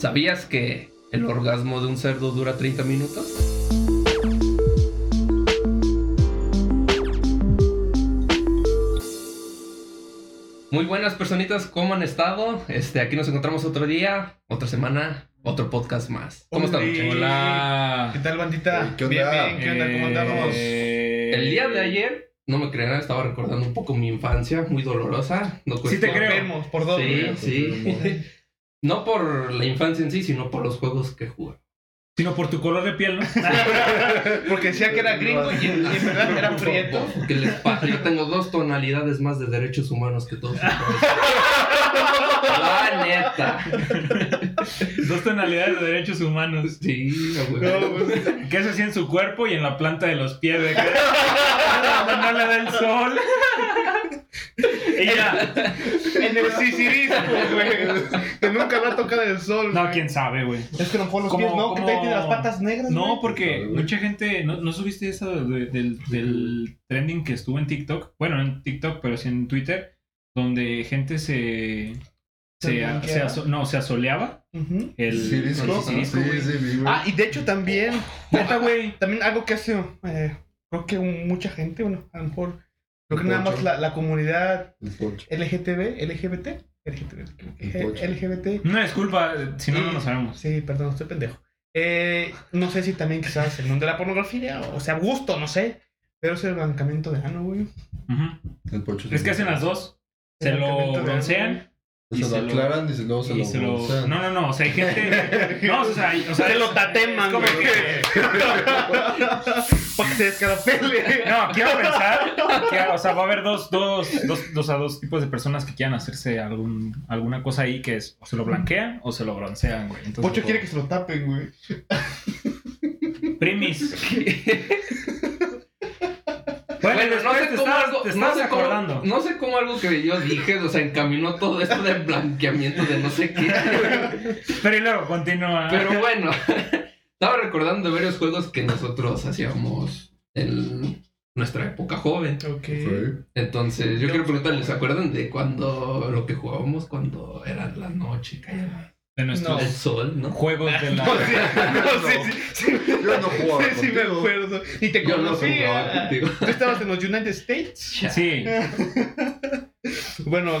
¿Sabías que el orgasmo de un cerdo dura 30 minutos? Muy buenas personitas, ¿cómo han estado? Este, aquí nos encontramos otro día, otra semana, otro podcast más. ¿Cómo están? Oli. Hola. ¿Qué tal, bandita? ¿Qué Bien, onda? bien, ¿qué onda? ¿Cómo andamos? Eh, El día de ayer, no me creerán, estaba recordando un poco mi infancia, muy dolorosa. No Sí te. Vemos por dos. Sí, sí. No por la infancia en sí, sino por los juegos que jugaba. Sino por tu color de piel, ¿no? Porque decía que era gringo y en, y en verdad era prieto. ¿Qué les pasa? Yo tengo dos tonalidades más de derechos humanos que todos. La neta. Dos tonalidades de derechos humanos. Sí. No, güey. ¿Qué se hacía en su cuerpo y en la planta de los pies? De no le da el sol. y ya. En el sisirismo, güey. Que nunca va a tocar el sol. No, güey. quién sabe, güey. Es que no fue los pies, ¿no? Que ahí tiene las patas negras. No, güey. porque mucha gente. ¿No, no subiste eso de- del, del trending que estuvo en TikTok? Bueno, no en TikTok, pero sí en Twitter. Donde gente se. ¿Se se, aso- no, se asoleaba. Ujú. El Sí, güey. sí, vi, güey. Ah, y de hecho también, Neta, güey. también algo que hace, eh, creo que un- mucha gente, bueno, a lo mejor, creo que nada más la, la comunidad. LGTB, LGBT, LGBT. LGBT, Una disculpa, si no, no lo sabemos. Sí, perdón, estoy pendejo. Eh, no sé si también quizás el mundo de la pornografía, o sea, gusto, no sé. Pero es el blancamiento de ano, güey. Es que hacen las dos. Se lo broncean Se se lo aclaran y se- luego se y lo se lo. No, no, no. O sea, hay gente. No, o sea, hay- o sea Se lo es- tateman, como que- Para que se descarapele. No, quiero pensar que, o sea, va a haber dos, dos, dos, dos, a dos tipos de personas que quieran hacerse algún, alguna cosa ahí que es o se lo blanquean o se lo broncean, güey. Entonces, Pocho quiere que se lo tapen, güey. Primis. Bueno, Bueno, no sé cómo algo, te no sé cómo, acordando. no sé cómo algo que yo dije, o sea, encaminó todo esto de blanqueamiento de no sé qué. Pero y luego continúa. Pero bueno, estaba recordando de varios juegos que nosotros hacíamos en nuestra época joven. Ok. Entonces, yo quiero preguntarles, ¿se acuerdan de cuando lo que jugábamos cuando era la noche, de nuestros el sol, no? juegos de la. No, sí, no, sí, sí. Yo no jugaba Sí, sí me contigo. acuerdo. Y te Yo no jugaba conocía. contigo. Tú estabas en los United States. Sí. Bueno,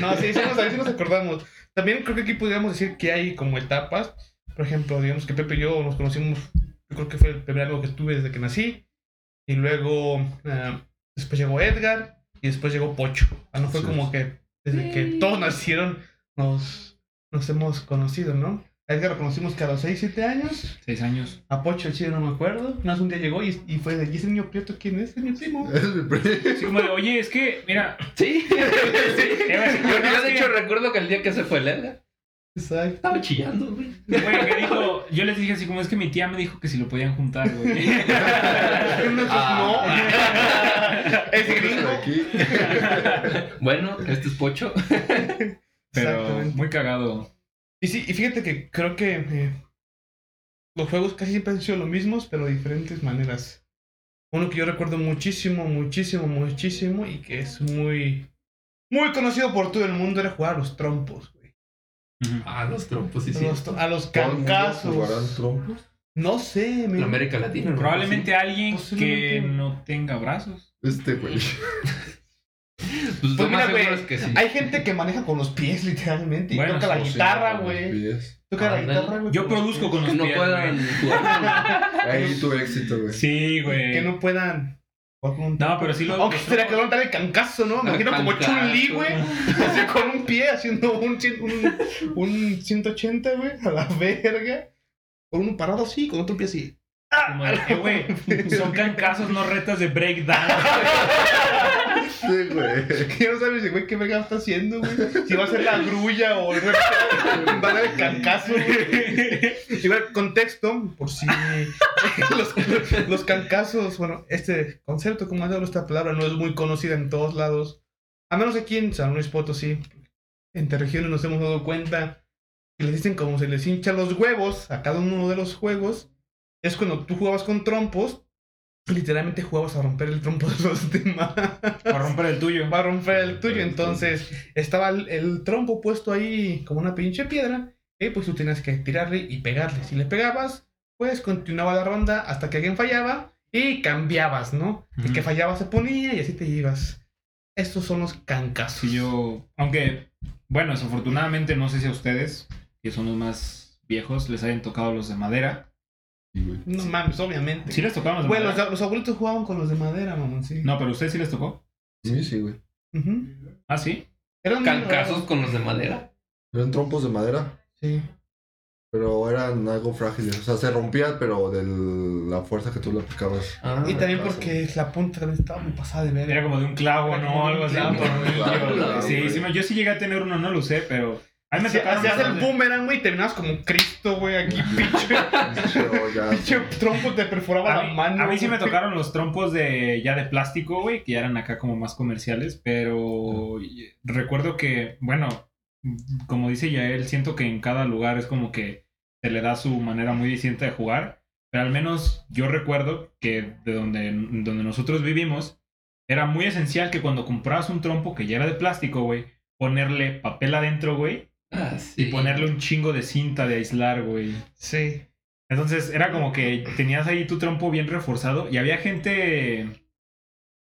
no, sí, sí nos, sí nos acordamos. También creo que aquí podríamos decir que hay como etapas. Por ejemplo, digamos que Pepe y yo nos conocimos, yo creo que fue el primer algo que tuve desde que nací. Y luego, ah, después llegó Edgar y después llegó Pocho. Ah, no fue Sí. como que desde que todos nacieron nos, nos hemos conocido, ¿no? A Edgar lo conocimos que a los 6, 7 años. Seis años. A Pocho el chile no me acuerdo. Nada más un día llegó y, y fue de, ¿y ese niño prieto quién es? Es mi primo. Es mi primo. Así como de, oye, es que, mira. Sí. Yo, de hecho recuerdo que el día que se fue el Edgar, Exacto. estaba chillando, güey. Que dijo, yo les dije así como es que mi tía me dijo que si lo podían juntar, güey. Ah. no. Es gringo. Bueno, este es Pocho. Pero Exactamente. muy cagado. Y sí, y fíjate que creo que eh, los juegos casi siempre han sido los mismos, pero de diferentes maneras. Uno que yo recuerdo muchísimo, muchísimo, muchísimo y que es muy, muy conocido por todo el mundo era jugar a los trompos, güey. Ujú. Ah, los trompos, sí, A sí. los, a los ¿Todo el mundo cancazos. jugarán trompos? No sé. En América Latina. Probablemente alguien que no tenga brazos. Este, güey. Pues, Pues mira, güey, seguro es que sí. hay gente que maneja con los pies literalmente y toca la guitarra, güey. pies. Toca la Ándale. guitarra, güey. Yo con los produzco pies. con los Que no pies, puedan. Ahí tuve éxito, güey. Sí, güey. Que no puedan No, pero sí lo. Aunque los sería que van a dar el cancazo, ¿no? Me imagino como Cancazo. Chun-Li, güey. Así con un pie haciendo un, un, un 180, güey, a la verga. Con uno parado así, con otro pie así. eh, güey, son cancazos, no retas de breakdance. Sí, güey. No sabes, güey, qué verga está haciendo, güey. Si va a ser la grulla o el va a dar el cancazo, güey. Igual, contexto, por si los, los cancazos, bueno, este concepto, como hablo esta palabra, no es muy conocida en todos lados. A menos aquí en San Luis Potosí, entre regiones nos hemos dado cuenta que les dicen como se les hincha los huevos a cada uno de los juegos. Es cuando tú jugabas con trompos, literalmente jugabas a romper el trompo de los demás. Para romper el tuyo. Va a romper el tuyo. Entonces, estaba el, el trompo puesto ahí como una pinche piedra. eh, pues tú tenías que tirarle y pegarle. Si le pegabas, pues continuaba la ronda hasta que alguien fallaba y cambiabas, ¿no? El que fallaba se ponía y así te ibas. Estos son los cancazos. Sí, yo, aunque, bueno, desafortunadamente no sé si a ustedes, que son los más viejos, les hayan tocado los de madera. Güey. No mames, obviamente. ¿Sí les tocaron los de Bueno, madera? los, los abuelitos jugaban con los de madera, mamón, sí. No, pero ustedes sí les tocó. Sí, sí, güey. Ujú. Ah, sí. Eran muy Cancazos raros. con los de madera. Eran trompos de madera, Sí. pero eran algo frágiles. O sea, se rompían, pero de la fuerza que tú le aplicabas. Ah, y también caso. porque la punta también estaba muy pasada de ver. Era como de un clavo, ¿no? Algo así. sí, güey. sí, me- yo sí llegué a tener uno, no lo usé, pero. A mí me los el boomerang, güey, y terminabas como Cristo, güey, aquí, pinche. Pinche trompo te perforaba A la mí, mano. a mí sí me tocaron los trompos de ya de plástico, güey, que ya eran acá como más comerciales, pero recuerdo que, bueno, como dice Yael, siento que en cada lugar es como que se le da su manera muy distinta de jugar, pero al menos yo recuerdo que de donde, donde nosotros vivimos, era muy esencial que cuando comprabas un trompo que ya era de plástico, güey, ponerle papel adentro, güey, Ah, sí. y ponerle un chingo de cinta de aislar, güey. Sí. Entonces era como que tenías ahí tu trompo bien reforzado y había gente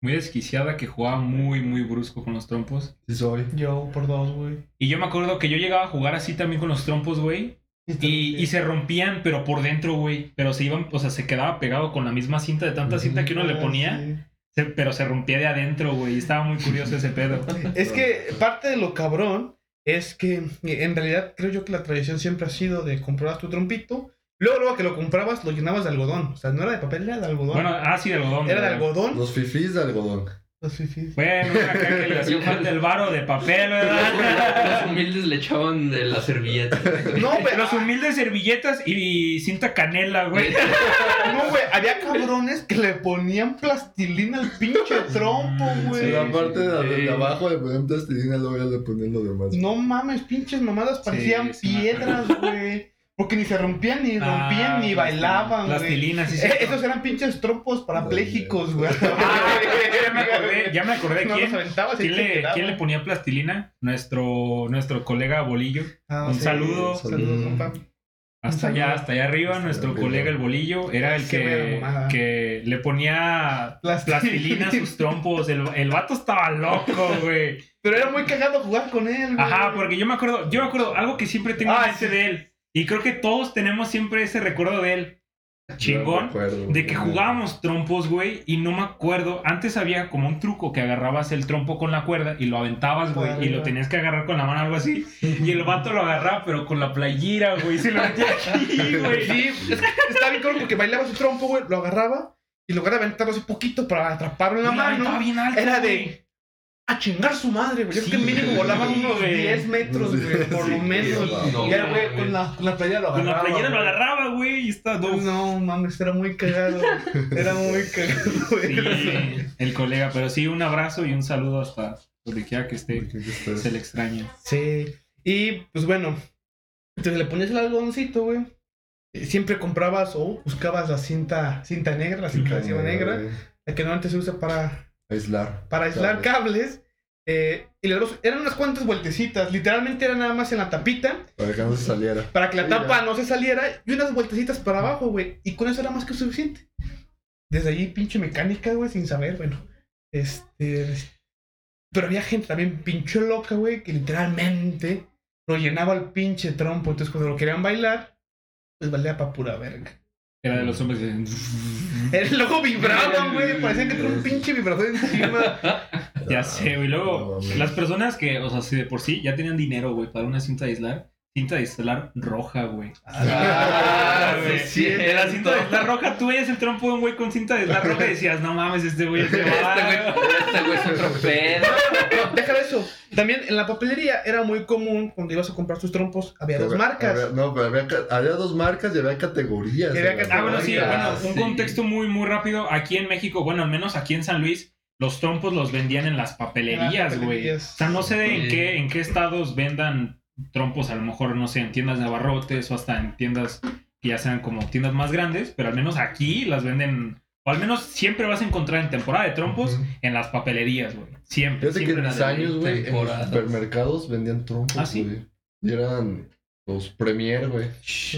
muy desquiciada que jugaba muy, muy brusco con los trompos. Sí, soy. Yo por dos, güey. Y yo me acuerdo que yo llegaba a jugar así también con los trompos, güey. Y, y se rompían, pero por dentro, güey. Pero se iban, o sea, se quedaba pegado con la misma cinta de tanta cinta que uno le Ah, ponía. sí. se- pero se rompía de adentro, güey. y Estaba muy curioso ese pedo. Es que parte de lo cabrón es que en realidad creo yo que la tradición siempre ha sido de comprar tu trompito. Luego, luego que lo comprabas, lo llenabas de algodón. O sea, no era de papel, era de algodón. Bueno, ah, sí, de algodón. era de algodón. Los fifís de algodón. Los fifís. Bueno, acá que le hacía falta el varo de papel, ¿verdad? Los humildes le echaban de la servilleta. No, güey. Los humildes servilletas y cinta canela, güey. No, güey. Había cabrones que le ponían plastilina al pinche trompo, güey. en la parte de, sí. de abajo le ponían plastilina, luego ya le ponían lo demás. No mames, pinches mamadas parecían sí piedras, güey. Porque ni se rompían, ni rompían, Ah, ni plastilina. bailaban, güey. Plastilina, sí, Eh, cierto. esos eran pinches trompos parapléjicos, güey. Ah, ya me acordé, ya me acordé No quién, quién, le, quedaban. quién le ponía plastilina. Nuestro, nuestro colega Bolillo. Ah, Un saludo. Saludos, compa. Hasta Un allá, hasta allá arriba, Hasta nuestro arriba. colega el Bolillo era el que, que le ponía Plastilina. plastilina a sus trompos. El, el vato estaba loco, güey. Pero era muy cagado jugar con él, güey. Ajá, porque yo me acuerdo, yo me acuerdo algo que siempre tengo Ah, en mente sí. de él. Y creo que todos tenemos siempre ese recuerdo de él. Chingón. No me acuerdo, De que jugábamos trompos, güey, y no me acuerdo. Antes había como un truco que agarrabas el trompo con la cuerda y lo aventabas, güey, y lo tenías que agarrar con la mano, algo así. Y el vato lo agarraba, pero con la playera, güey, se lo metía aquí, güey. Sí, es que estaba bien cabrón porque bailaba su trompo, güey, lo agarraba y lugar de aventarlo así poquito para atraparlo en la aventaba mano, bien alto, era de a chingar su madre, güey. Yo Sí, creo que mínimo volaban unos güey. 10 metros, güey, por lo Sí, menos. no, y era, no, güey, con la, con la playera lo Con agarraba. la playera lo güey. agarraba, güey, y está no. No, mames, era muy cagado. Era muy cagado, güey. Sí, el colega, pero sí, un abrazo y un saludo hasta donde quiera que esté. Se le extraña. Sí. Y pues bueno, entonces le ponías el algodoncito, güey. Eh, Siempre comprabas o buscabas la cinta, cinta negra, la cinta adhesiva negra, la que normalmente se usa para, Aislar. para aislar Cables. cables. eh, y le eran unas cuantas vueltecitas, literalmente era nada más en la tapita, Para que no se saliera. para que la tapa no se saliera, y unas vueltecitas para abajo, güey. Y con eso era más que suficiente. Desde allí, pinche mecánica, güey, sin saber, bueno. Este. Pero había gente también pinche loca, güey, que literalmente lo llenaba el pinche trompo. Entonces, cuando lo querían bailar, pues valía pa' pura verga. Era de los hombres que El logo vibraban, güey. Parecía que tenía un pinche vibrador encima. Ya sé, güey. Luego, las personas que, o sea, si de por sí ya tenían dinero, güey, para una cinta de aislar, cinta de aislar roja, güey. Ah, güey. sí, es Era cinta de aislar roja. Tú veías el trompo de un güey con cinta de aislar roja y decías, no mames, este güey es de Este vara". güey, este güey es otro pedo. No, déjame eso. También en la papelería era muy común cuando ibas a comprar tus trompos, había dos marcas. había- no, pero había, dos marcas y había categorías. Y había Ah, bueno, sí, bueno, un sí. contexto muy, muy rápido. Aquí en México, bueno, al menos aquí en San Luis, los trompos los vendían en las papelerías, güey. O sea, no sé en qué, en qué estados vendan trompos, a lo mejor, no sé, en tiendas de abarrotes o hasta en tiendas que ya sean como tiendas más grandes, pero al menos aquí las venden, o al menos siempre vas a encontrar en temporada de trompos en las papelerías, güey. Siempre. Fíjate que siempre en mis años, güey, en los supermercados vendían trompos, ¿Ah, sí? güey. Y eran Los Premier, güey.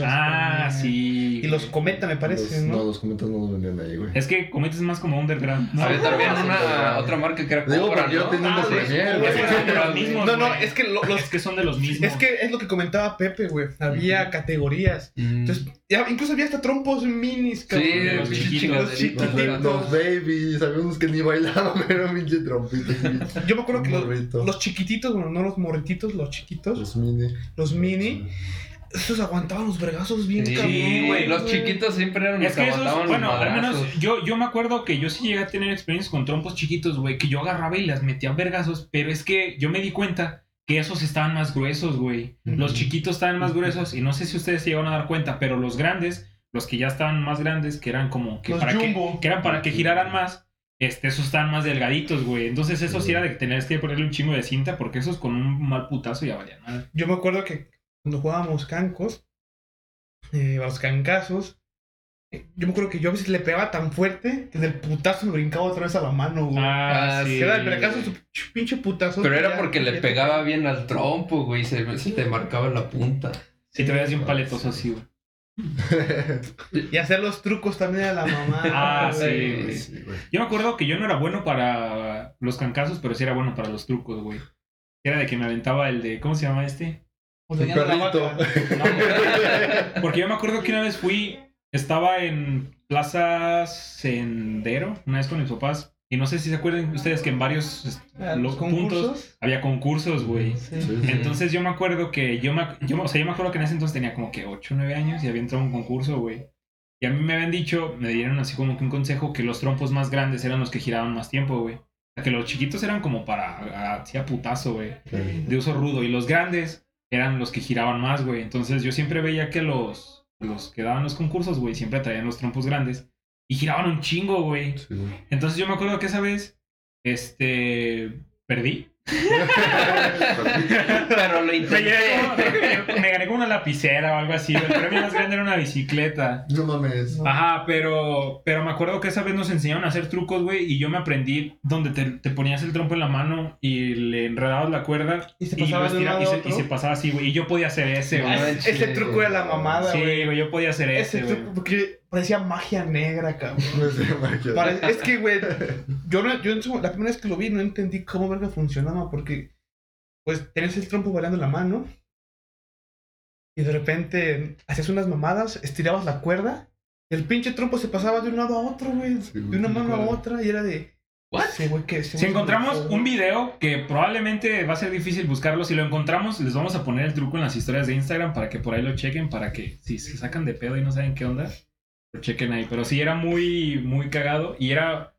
Ah, sí. Y los. Cometa, me parece, Los- ¿no? No, los cometas no los vendían ahí, güey. Es que Cometa es más como underground. ¿no? Había también no, una no. otra marca que era Digo, Cobra, porque yo ¿no? tenía Ah, Premier, güey, No, es que lo- los Es que son de los mismos. Es que es lo que comentaba Pepe, güey. Había categorías. Mm. Entonces, ya, incluso había hasta trompos minis, Sí, cabrón. de los los chiquitos. chiquitos, los chiquititos. chiquitos. Los babies, había unos que ni bailaban, pero pinche trompitos. Yo me acuerdo que los chiquititos, bueno, no los morrititos, los chiquitos, Los mini. los mini, esos aguantaban los vergazos bien Sí, cabrón, güey, los chiquitos siempre eran los Es que esos, bueno, los al menos yo, yo me acuerdo que yo sí llegué a tener experiencias con trompos chiquitos, güey, que yo agarraba y las metía vergazos, pero es que yo me di cuenta que esos estaban más gruesos, güey. Los chiquitos estaban más gruesos y no sé si ustedes se llegaron a dar cuenta, pero los grandes, los que ya estaban más grandes, que eran como que Los para que, jumbo. que eran para que giraran más, este, esos estaban más delgaditos, güey. Entonces eso sí era de que tenías que ponerle un chingo de cinta porque esos con un mal putazo ya valían. Yo me acuerdo que cuando jugábamos cancos, eh, a los cancazos, eh, yo me acuerdo que yo a veces le pegaba tan fuerte que del putazo me brincaba otra vez a la mano, güey. Ah, sí. Que era el vergazo, su pinche putazo. Pero era ya- porque le pegaba bien al trompo, güey. Se, se te marcaba la punta. Si te veías un paletoso así, güey. Y hacer los trucos también a la mamá. Ah, sí, güey. Sí, güey. Yo me acuerdo que yo no era bueno para los cancazos, pero sí era bueno para los trucos, güey. Era de que me aventaba el de. ¿Cómo se llama este? Perrito. No, güey. porque yo me acuerdo que una vez fui. Estaba en Plaza Sendero, una vez con mis papás. Y no sé si se acuerdan ustedes que en varios Ah, los ¿Los puntos concursos? había concursos, güey. Sí. Sí, sí. Entonces yo me acuerdo que yo me, yo, o sea, yo me acuerdo que en ese entonces tenía como que 8 o 9 años y había entrado a un concurso, güey. Y a mí me habían dicho, me dieron así como que un consejo que los trompos más grandes eran los que giraban más tiempo, güey. O sea, que los chiquitos eran como para, así a putazo, güey. Sí. De uso rudo. Y los grandes eran los que giraban más, güey. Entonces yo siempre veía que los, los que daban los concursos, güey, siempre traían los trompos grandes. Y giraban un chingo, güey. Sí, güey. Entonces yo me acuerdo que esa vez, este, perdí. Pero lo intenté. me gané como una lapicera o algo así. El premio más grande era una bicicleta. No mames. Ajá, pero, pero me acuerdo que esa vez nos enseñaron a hacer trucos, güey, y yo me aprendí donde te, te ponías el trompo en la mano y le enredabas la cuerda Y se y, pasaba de y, a se, y se pasaba así, güey. Y yo podía hacer ese, güey. Ese truco era la mamada, Sí, güey. güey, yo podía hacer Ese ese, güey. truco, porque parecía magia negra, cabrón. Sé, magia. Pare- es que, güey, yo, no, yo en su- la primera vez que lo vi no entendí cómo verga funcionaba, porque, pues, tenías el trompo bailando en la mano, y de repente hacías unas mamadas, estirabas la cuerda, y el pinche trompo se pasaba de un lado a otro, güey, Sí, de una mano a otra, y era de... ¿What? Sí, que... Si encontramos un video que probablemente va a ser difícil buscarlo, si lo encontramos, les vamos a poner el truco en las historias de Instagram para que por ahí lo chequen, para que si se sacan de pedo y no saben qué onda, lo chequen ahí. Pero sí era muy, muy cagado y era.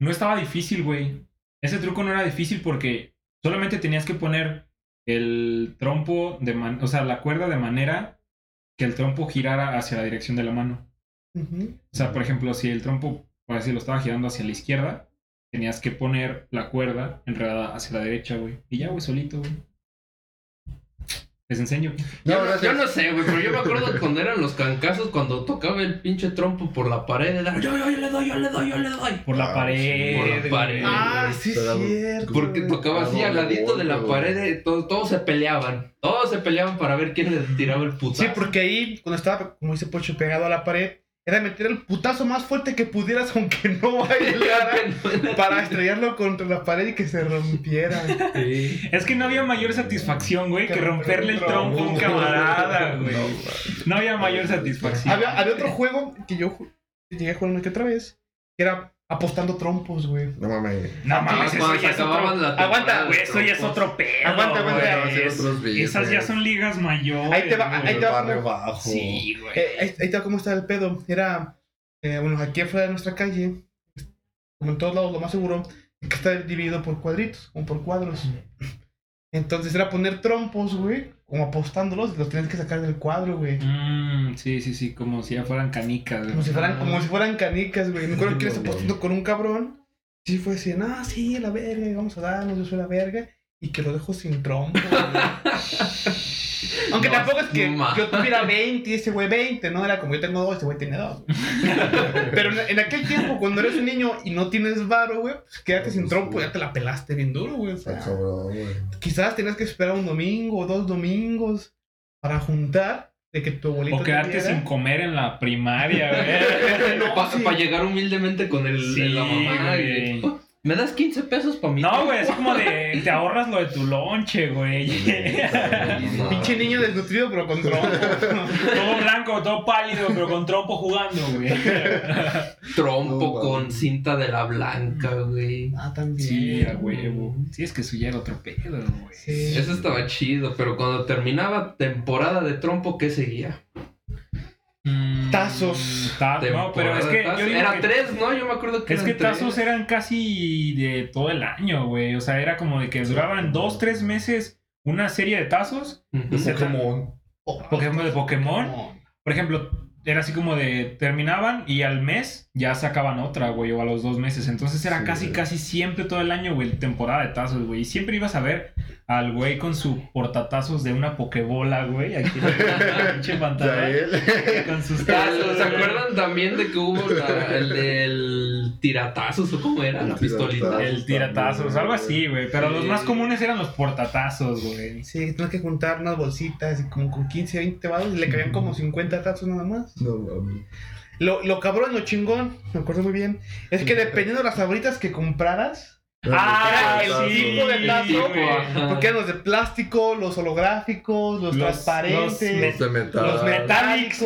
No estaba difícil, güey. Ese truco no era difícil porque solamente tenías que poner el trompo de man- o sea, la cuerda de manera que el trompo girara hacia la dirección de la mano. O sea, por ejemplo, si el trompo, por así lo estaba girando hacia la izquierda, tenías que poner la cuerda enredada hacia la derecha, güey. Y ya, güey, solito, güey. Les enseño. No, Yo, no, gracias. yo no sé, güey, pero yo me acuerdo cuando eran los cancazos, cuando tocaba el pinche trompo por la pared, era yo, yo, yo le doy, yo le doy, yo le doy. Por la Ah, pared. sí, por la pared. Ah, sí, Era- cierto. Porque tocaba así al ladito de la pared, eh, todos, todos se peleaban. Todos se peleaban para ver quién le tiraba el putazo. Sí, porque ahí, cuando estaba, como dice Pocho, pegado a la pared, era meter el putazo más fuerte que pudieras, aunque no bailara, para estrellarlo contra la pared y que se rompiera. Sí. Es que no había mayor satisfacción, güey, que romperle el trompo a un camarada, güey. No, había mayor satisfacción. había, había otro juego que yo llegué a jugar una que otra vez, que era apostando trompos, güey. No mames. No mames, eso ya es otro... Aguanta, Güey, eso ya es otro pedo, Aguanta, aguanta. Esas ya son ligas mayores. Ahí te va, güey. ahí te va barrio como- bajo. Sí, güey. Eh, ahí, ahí está cómo está el pedo. Era, eh, bueno, aquí afuera de nuestra calle, como en todos lados, lo más seguro, es que está dividido por cuadritos, como por cuadros. Entonces era poner trompos, güey, como apostándolos, y los tienes que sacar del cuadro, güey. Mm, sí, sí, sí, como si ya fueran canicas. güey. Como si fueran, como si fueran canicas, güey. Me acuerdo que No, no. apostando con un cabrón. Sí, fue así, ah, sí, la verga, vamos a darnos, yo soy la verga. Y que lo dejo sin trompo, güey. Aunque No, tampoco es que ma- yo tuviera 20 y ese güey 20, ¿no? Era como yo tengo dos, ese güey tiene dos. Pero en, en aquel tiempo, cuando eres un niño y no tienes varo, güey, pues quédate sin trompo, ya te la pelaste bien duro, güey. O sea, quizás tenías que esperar un domingo o dos domingos para juntar de que tu abuelito O te quedarte sin comer en la primaria, güey. No, Para sí. llegar humildemente con el, Sí, la mamá. güey. ¿Me das 15 pesos para mí? No, güey, es como de. Te ahorras lo de tu lonche, güey. Pinche niño desnutrido, pero con trompo. todo blanco, todo pálido, pero con trompo jugando, güey. Trompo No, con cinta de la blanca, güey. ah, también. Sí, a huevo. Sí, es que eso ya era otro pedo, güey. Sí. Eso estaba chido, pero cuando terminaba temporada de trompo, ¿qué seguía? Mm, Tazos. ta- no, pero es que yo digo Era que- tres, ¿no? Yo me acuerdo que Es que tres. tazos eran casi de todo el año, güey. O sea, era como de que duraban dos, tres meses una serie de tazos. Ujú. Se- Pokémon. Por ejemplo, de Pokémon. Por ejemplo, era así como de terminaban y al mes ya sacaban otra, güey, o a los dos meses. Entonces era Sí, casi, güey. casi siempre todo el año, güey, temporada de tazos, güey. Y siempre ibas a ver al güey con su portatazos de una pokebola, güey, aquí en la pinche pantalla. Con sus Tazos. ¿Se acuerdan también de que hubo la- el del tiratazos o cómo era? El La pistolita. El tiratazos, algo así, güey. Pero los más comunes eran los portatazos, güey. Sí, tienes que juntar unas bolsitas y como con 15, 20 baros y le cabían como 50 tazos nada más. No mames. Lo, lo cabrón, lo chingón, me acuerdo muy bien, es que dependiendo de las sabritas que compraras, Ah, el tipo de ajá. porque eran los de plástico, los holográficos, los, Los- transparentes, los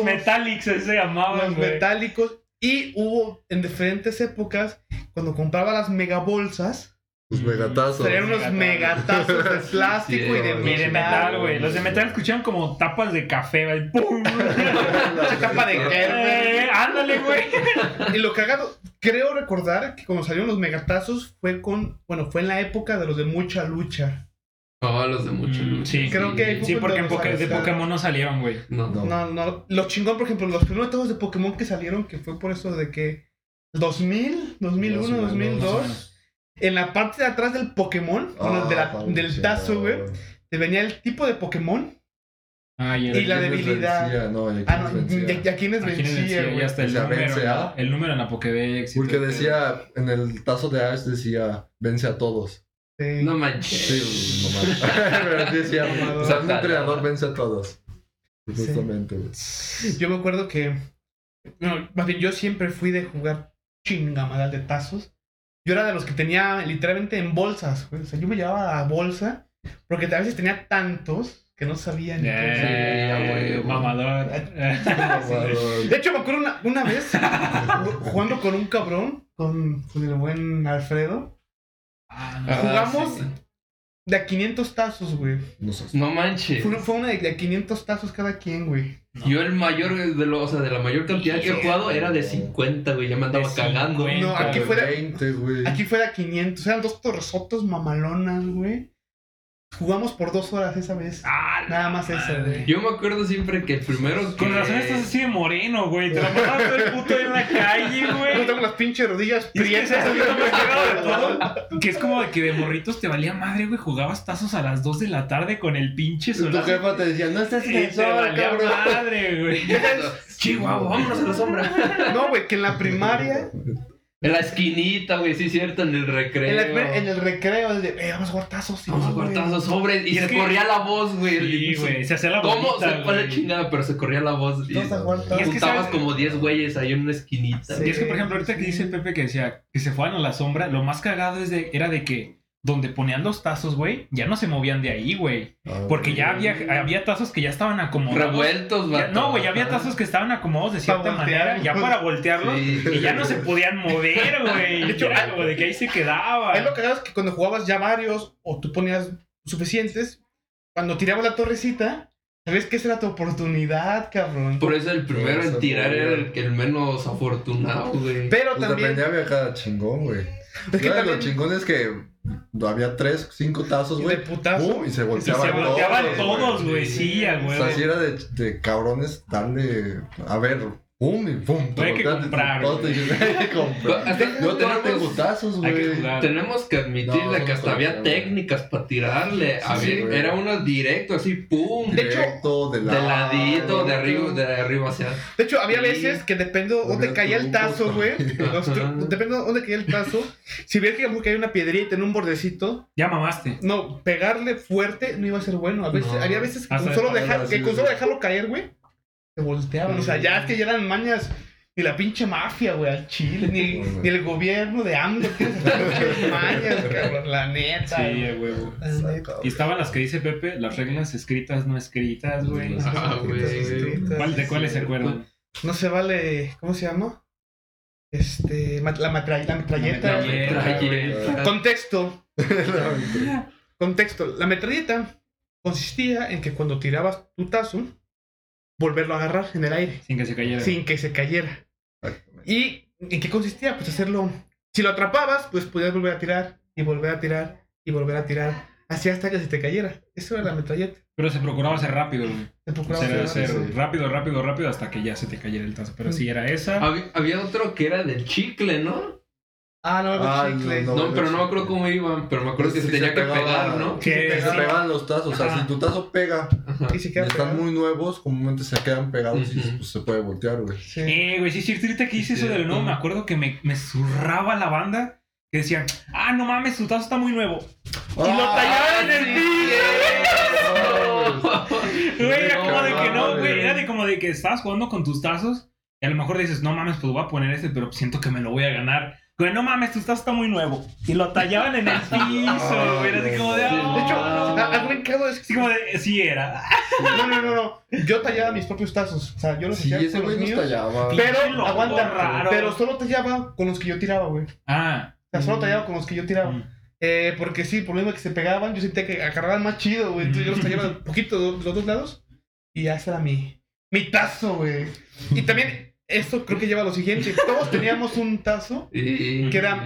Metálicos. Se llamaban, los metálicos. Y hubo en diferentes épocas, cuando compraba las megabolsas, Los megatazos. traían unos megatazos de plástico y de Sí, Y de metal, güey. Los de metal escuchaban como tapas de café, güey. ¡Pum! Esa tapa de Eh, Gerber. ándale, güey. Y lo cagado, creo recordar que cuando salieron los megatazos fue con, bueno, fue en la época de los de mucha lucha. Oh, los de mucho Mm, lucha. sí. Creo que Sí, porque en Poké- de Pokémon no salieron, güey. No, No. No, no, los chingón, por ejemplo, los primeros tazos de Pokémon que salieron, que fue por eso de que 2000, 2001, Más o menos, 2002, en la parte de atrás del Pokémon, bueno, de la- Ah, del tazo, güey, te venía el tipo de Pokémon Ah, y, Y la debilidad. No, y Ah, no, y, y a quienes ¿A quiénes vencía. Ya hasta el número. vence a- El número en la Pokédex. y Porque decía, en el tazo de Ash decía, vence a todos. Sí. no manches. Sí, nomás. Pero sí decía, o sea, un entrenador vence a todos. Justamente, güey. Yo me acuerdo que. No, más bien, yo siempre fui de jugar chingamadas de tazos. Yo era de los que tenía literalmente en bolsas. güey. O sea, yo me llevaba a bolsa. Porque a veces tenía tantos que no sabía ni qué hacer. Eh, güey. mamador. De hecho, me acuerdo una, una vez jugando con un cabrón, con, con el buen Alfredo. Ah, no. Jugamos sí, sí. De a 500 tazos, güey. No sé. No manches. Fue, fue una de, de a 500 tazos cada quien, güey. No. Yo el mayor de lo, o sea, de la mayor cantidad que he jugado era de 50, güey. Ya me andaba cagando. 50. No, aquí De fuera- 20, güey. Aquí fue de a 500. Eran dos torresotos mamalonas, güey. Jugamos por dos horas esa vez. Ah, Nada más madre. güey. Yo me acuerdo siempre que el primero que... Con razón estás así de moreno, güey. Te la pasabas todo el puto en la calle, Yo güey. tengo las pinches rodillas es que prietas. ¿sabes qué es cagado de todo? Que es como de que de morritos te valía madre, güey. Jugabas tazos a las 2 de la tarde con el pinche Y tu solazo. jefa te decía, no estás en el te sol, valía cabrón. madre, güey. Chihuahua, vámonos a la sombra. No, güey, que en la primaria, En la esquinita, güey, sí, cierto, en el recreo. en, la- en el recreo, el de, eh, vamos a jugar tazos. sí, Vamos a güey. cortar sobres. Y, se que- corría la voz, güey. Sí, güey. Se hacía la ¿Cómo? bolita, Se fue la chingada, pero se corría la voz. Y Todos a jugar tazos. Y es que juntabas sabes- como 10 güeyes ahí en una esquinita. Sí. Y es que, por ejemplo, ahorita que dice el Pepe que decía que se fueran a la sombra, lo más cagado es de, era de que donde ponían los tazos, güey, ya no se movían de ahí, güey. Ah, Porque ya había, había tazos que ya estaban acomodados. Revueltos, vato. no, güey, ya había tazos que estaban acomodados de cierta manera, ya para voltearlos, Sí. y ya no se podían mover, güey. De hecho, como de que ahí se quedaba. Es lo cagado es que cuando jugabas ya varios, o tú ponías suficientes, cuando tirabas la torrecita, sabes que esa era tu oportunidad, cabrón. Por eso el primero en tirar era el, que el menos afortunado, güey. Pero Pues también. dependía, había cada chingón, güey. Es que también. los chingones que había tres, cinco tazos, de güey. putazo. pum, Y se Y volteaban se volteaban todos, güey. güey, sí, a O güey. sea, si era de, de cabrones darle. A ver, pum, y pum. Hay que comprar, todo te putazos, güey. Tenemos que admitirle No, que no hasta había técnicas para tirarle. Sí, Había- güey. era uno directo, así, pum. De hecho, Directo, de de lado. ladito, de arriba, de arriba hacia. De hecho, había Sí. veces que depende de dónde caía el tazo, güey. Depende de dónde caía el tazo. Si ves que hay una piedrita en un bordecito, Ya mamaste. no, pegarle fuerte no iba a ser bueno. A veces, No. había veces que con de solo dejarlo caer, güey, volteaban. O sea, ya es que ya eran mañas. Ni la pinche mafia, güey, al Chile, ni, ni el gobierno de AMLO tiene mañas, cabrón, la neta. Sí, güey. Y estaban las que dice Pepe, las reglas escritas, no escritas, güey. Ah, güey. ¿Cuál, ¿De cuáles se acuerdan? No se vale, ¿cómo se llama? Este, la, matra- la metralleta. La. Metralleta. Contexto, contexto. La metralleta consistía en que cuando tirabas tu tazo, volverlo a agarrar en el aire, Sin que se cayera. sin que se cayera. ¿Y en qué consistía? Pues hacerlo. Si lo atrapabas, pues podías volver a tirar, y volver a tirar, y volver a tirar, así hasta que se te cayera. Eso era la metralleta. Pero se procuraba ser rápido, güey. Se procuraba Ser, hacer ser rápido. rápido, rápido, rápido hasta que ya se te cayera el tazo. Pero sí era esa. Había, había otro que era del chicle, ¿no? Ah, no, Ah, chicle. no, No, pero no me acuerdo cómo iban, pero me acuerdo que Sí, se se tenía que pegaba. pegar, ¿no? Que Se sí. pegaban los tazos. O sea, si tu tazo pega Ajá. Y se y están muy nuevos, comúnmente se quedan pegados y pues, se puede voltear, güey. Sí. Eh, güey, sí, es cierto, ahorita que hice eso de nuevo, me acuerdo que me, me zurraba la banda que decían, ah, no mames, tu tazo está muy nuevo. Y lo tallaban en el piso. Güey, era como de que no, güey, era de como de que estabas jugando con tus tazos y a lo mejor dices, no mames, pues voy a poner este, pero siento que me lo voy a ganar. Güey, no mames, tu tazo está muy nuevo. Y lo tallaban en el piso, güey, era así como de. "Ah". De hecho, algo bien cagado es así como de, sí era. No, no, no, no. Yo tallaba mis propios tazos. O sea, yo los Sí, hacía ese con los güey nos míos. tallaba. Pero, loco aguanta, raro. pero solo tallaba con los que yo tiraba, güey. O Ah. sea, solo tallaba con los que yo tiraba. Mm. Eh, porque sí, por lo mismo que se pegaban, yo sentía que agarraban más chido, güey. Entonces yo los tallaba un poquito de los dos lados. Y ya ese era mi, mi tazo, güey. Y también, esto creo que lleva a lo siguiente. Todos teníamos un tazo. Que era-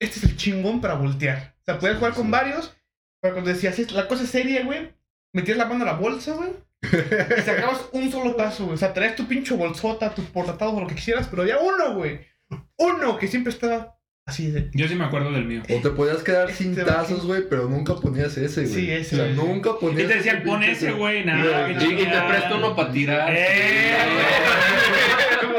Este es el chingón para voltear. O sea, puedes jugar con varios. Pero cuando decías, "Es- la cosa es seria, güey. Metías la mano a la bolsa, güey. Y sacabas un solo tazo, güey. O sea, traías tu pinche bolsota, tus portatados o lo que quisieras, pero había uno, güey. Uno que siempre estaba así de. Yo sí me acuerdo del mío. O te podías quedar sin Este, tazos, güey, pero nunca ponías ese, güey. Sí, ese, O sea, nunca ponías Y te decían, pon ese, güey, nada. Y, y te presto uno para tirar. ¡Eh,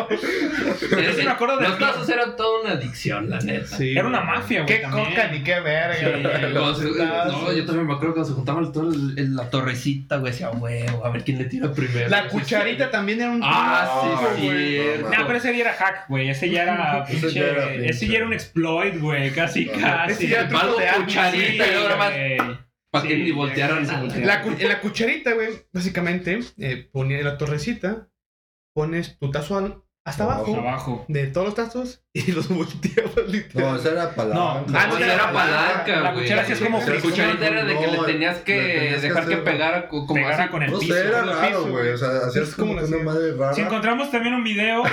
Yo sí me acuerdo del Los tazos eran toda una adicción, la neta. Sí. Era una mafia, güey. Qué también. coca ni qué verga. Sí, no, yo también me acuerdo cuando se juntaban todos en la torrecita, güey, decía, huevo, a ver quién le tira primero. La cucharita también era un. Ah, sí, güey. cierto. No, pero ese ya era hack, güey. Ese ya era Ese pinche. ya era pinche. Ese ya era un exploit, güey. Casi, casi. Ese ya era cucharita y ahora más. Para que Sí, ni voltearan La, cu- en la cucharita, güey, básicamente, eh, ponía en la torrecita, pones tu tazo al- hasta Abajo. abajo Abajo. de todos los tazos y los volteabas No, esa era palanca. No, No, Ah, no, era era la palanca, la cuchara sí es como La cucharita era de que No, le tenías que tenías que dejar que hacer- pegara co- como Pegara así. con el No piso. sé, era raro, güey. O sea, hacías Es como como que una madre rara. Si encontramos también un video,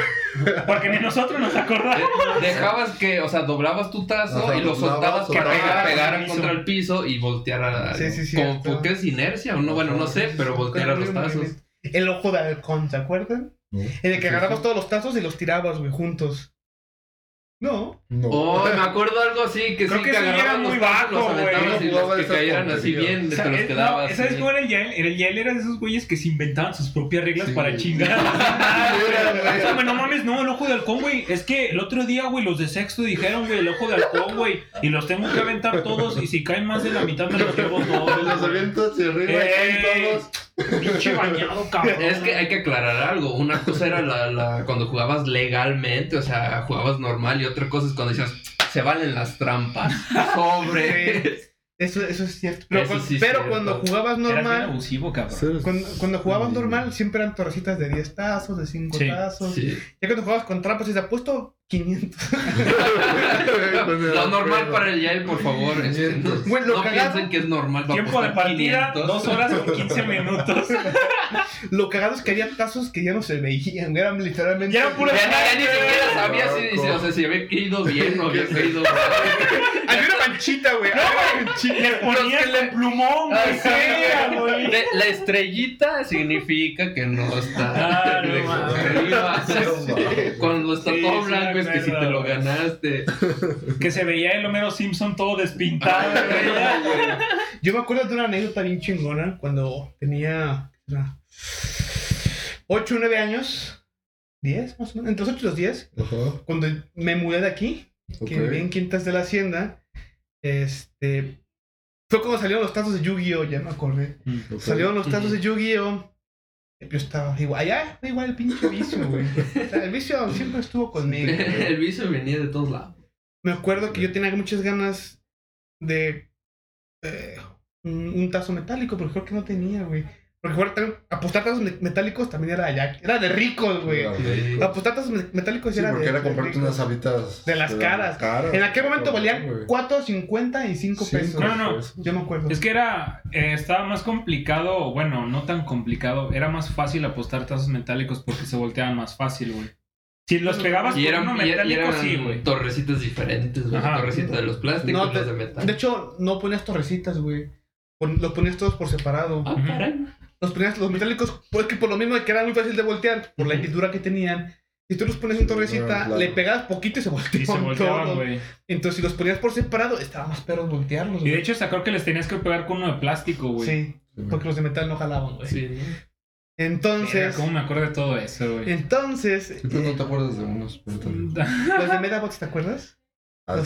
porque ni nosotros nos acordamos. De- Dejabas que, o sea, doblabas tu tazo Ajá, y lo soltabas que soltabas. pega- pegaran Piso. contra el piso y volteara. Sí, sí, sí, Como porque es inercia o no, bueno, no sé, pero volteara los tazos. El ojo de halcón, ¿se acuerdan? No. En el que Sí, agarrabas sí. todos los tazos y los tirabas, güey, juntos. No. No. Oh, me acuerdo algo así, que Creo sí, que que era los muy bajo, los aventabas güey. y los que cayeran así bien, O te sea, los es- quedabas. no, ¿Sabes sí. cómo era el Yael? El Yael era de esos güeyes que se inventaban sus propias reglas Sí. para chingar. No mames, no, el ojo de halcón, güey. Es que el otro día, güey, los de sexto dijeron, güey, el ojo de halcón, güey. Y los tengo que aventar todos. Y si caen más de la mitad, me los llevo Me todos. los aviento hacia arriba y Eh. caen todos. Pinche bañado, cabrón. Es que hay que aclarar algo. Una cosa era la, la- cuando jugabas legalmente, o sea, jugabas normal, y otra cosa es cuando decías, se valen las trampas. Sobre. Eso, eso es cierto. Pero, Eso cuan- sí es pero cierto. cuando jugabas normal, abusivo, cabrón. cuando, cuando jugabas normal, siempre eran torrecitas de 10 tazos, de 5 Sí, tazos. Sí. Ya cuando jugabas con trampas, se ha puesto 500. Lo normal para el Yael, por favor. este, no Bueno, no cagado- piensen que es normal. va a Tiempo de partida, 500. dos horas con 15 minutos. Lo cagado es que había tazos que ya no se veían, eran literalmente. Ya eran puras- Ya, ni- ya ni siquiera sabía si, si- o sea, si había ido bien o había caído mal. Había una manchita, güey. manchita. Le ponías Los que el plumón, güey. Ah, güey. La estrellita significa que no está Ah, no lejos arriba. si te lo ganaste. Que se veía el Homero Simpson todo despintado, güey. Yo me acuerdo de una anécdota bien chingona cuando tenía 8 o 9 años. 10 más o menos. Entre los 8 y los 10. Ajá. Cuando me mudé de aquí. Ok. Que viví en Quintas de la Hacienda. Este. Fue cuando salieron los tazos de Yu-Gi-Oh! Ya me acordé. Ok. Salieron los tazos de Yu-Gi-Oh! Yo estaba igual, allá, igual el pinche vicio, güey. O sea, el vicio siempre estuvo conmigo. güey. El vicio venía de todos lados. Me acuerdo que yo tenía muchas ganas de eh, un, un tazo metálico, pero creo que no tenía, güey. Porque jugar apostar tazos me- metálicos también era allá. Era de ricos, güey. Sí. Apostar tazos me- metálicos Sí, era porque de, era de comprarte unas habitas. De las caras. En aquel momento valían güey. 4.50 y 5 Sí, pesos. No, no. Yo me acuerdo. Es que era, eh, estaba más complicado, bueno, no tan complicado, era más fácil apostar tazos metálicos porque se volteaban más fácil, güey. Si los pegabas Y por eran, uno y- y metálico, eran sí, güey. torrecitas diferentes, güey. Torrecitas de los plásticos, No, los de, de metal. de hecho, no ponías torrecitas, güey. Los ponías todos por separado. Ah, caray. Los ponías los metálicos, pues que por lo mismo de que era muy fácil de voltear, por la hendidura que tenían. Si tú los ponías en torrecita, claro. le pegabas poquito y se volteaban, Y se volteaban, todos. güey. Entonces, si los ponías por separado, estaba más perro voltearlos. Y de hecho, sacó que les tenías que pegar con uno de plástico, güey. sí, porque los de metal no jalaban, güey. Sí. Entonces, ¿Cómo me acuerdo de todo eso, güey? entonces, Sí, pero no te acuerdas de unos. pero los de Medabots, ¿te acuerdas? Ah.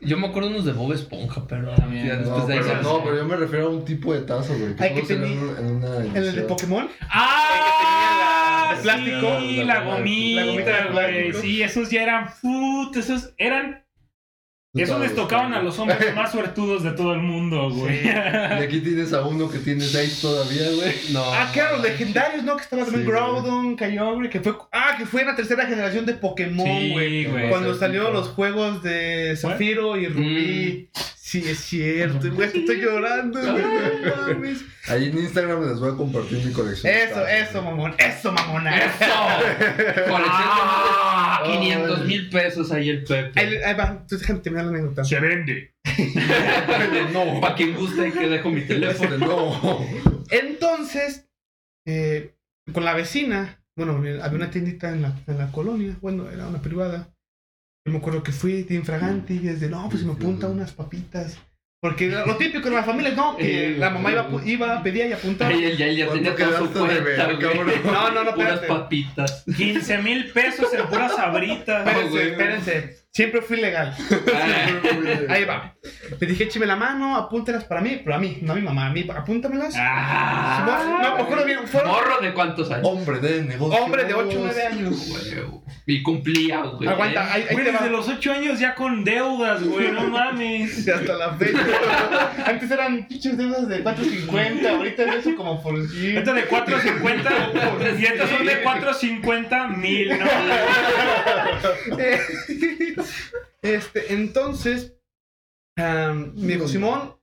Yo me acuerdo unos de Bob Esponja, pero También. ya No, de ahí pero, no, pero yo me refiero a un tipo de tazo, güey. Que tenía- ven en una El de. Pokémon. ¡Ah! El que tenía la- plástico. Sí, La la La gomita güey. Sí, esos ya eran. Put, esos eran. Todos, les tocaban a los hombres más suertudos de todo el mundo, güey. Sí. Y aquí tienes a uno que tiene seis todavía, güey. No. Ah, claro, los legendarios, ¿no? Que estaba también Sí. Groudon, Kyogre, que fue... Ah, que fue la tercera generación de Pokémon, Sí, güey. güey. Cuando salieron claro. los juegos de Zafiro y Rubí. Sí, es cierto, güey, estoy llorando, güey, no mames. Ahí en Instagram les voy a compartir mi colección. Eso, eso, mamón, eso, mamona. ¡Eso! Colección Ah, de 500 mil pesos ahí el Pepe. Ahí, ahí va, entonces déjame terminar la anécdota. Se vende. no. Para quien guste, que dejo mi teléfono. No. Entonces, eh, con la vecina, bueno, había una tiendita en la, en la colonia, bueno, era una privada. Yo me acuerdo que fui de infragante y desde, no, pues si me apunta unas papitas. Porque lo típico de las familias, no, que Eh, la mamá iba, iba pedía y apuntaba. Él ya, ya ¿Cuánto tenía toda su cuenta, ver, güey. cabrón? No, no, no, Puras espérate. papitas. 15 mil pesos en puras sabritas. Espérense, güey. espérense. Siempre fui legal. Ahí va. Le dije, écheme la mano, apúntelas para mí, pero a mí, no a mi mamá, a mí, apúntamelas. Ah, no, no, bien, fueron ¿Morro de cuántos años? Hombre de negocio. hombre de 8 o 9 años. Güey, Y cumplía, güey. Aguanta, ahí, ahí Güey, te va. desde los 8 años ya con deudas, güey, no mames. Y hasta la fecha. Antes eran pinches deudas de 4.50, ahorita es eso como por decir. Estas de 4.50 y estas son de 4.50 mil, ¿no? Este, entonces, me dijo Simón,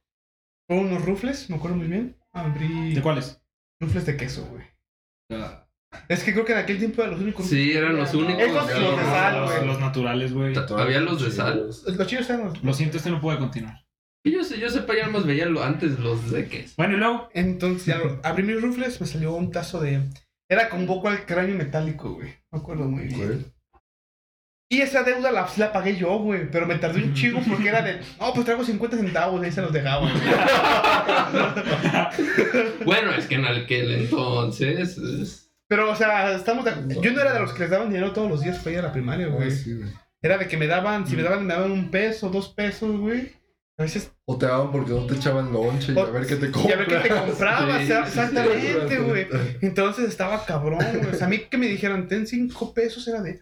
por unos rufles, me acuerdo muy bien. Abrí ¿De cuáles? rufles de queso, güey. Es que creo que en aquel tiempo eran los únicos. Sí, eran los únicos. Esos los de sal, los, güey. los naturales, güey. Había los de sal. Los chidos eran los. Lo siento, este no puede continuar. Y yo sé, yo sepa, ya más veía lo- antes los de queso. Bueno, y luego. Entonces, ya abrí mis rufles, me salió un tazo de. Era con un poco al cráneo metálico, güey. Me acuerdo muy bien. Y esa deuda la, la pagué yo, güey. Pero me tardé un chingo porque era de. No, pues traigo 50 centavos, ahí se los dejaba. Bueno, es que en aquel entonces. es- Pero, o sea, estamos. de- Yo no era de los que les daban dinero todos los días para ir a la primaria, güey. sí. Era de que me daban, si me daban, me daban un peso, dos pesos, güey. A veces. O te daban porque no te echaban lonche y a ver qué te Y a compras. ver qué te comprabas, Sí, sea- sí, sí, exactamente, güey. Entonces estaba cabrón, güey. O sea, a mí que me dijeran, ten cinco pesos era de.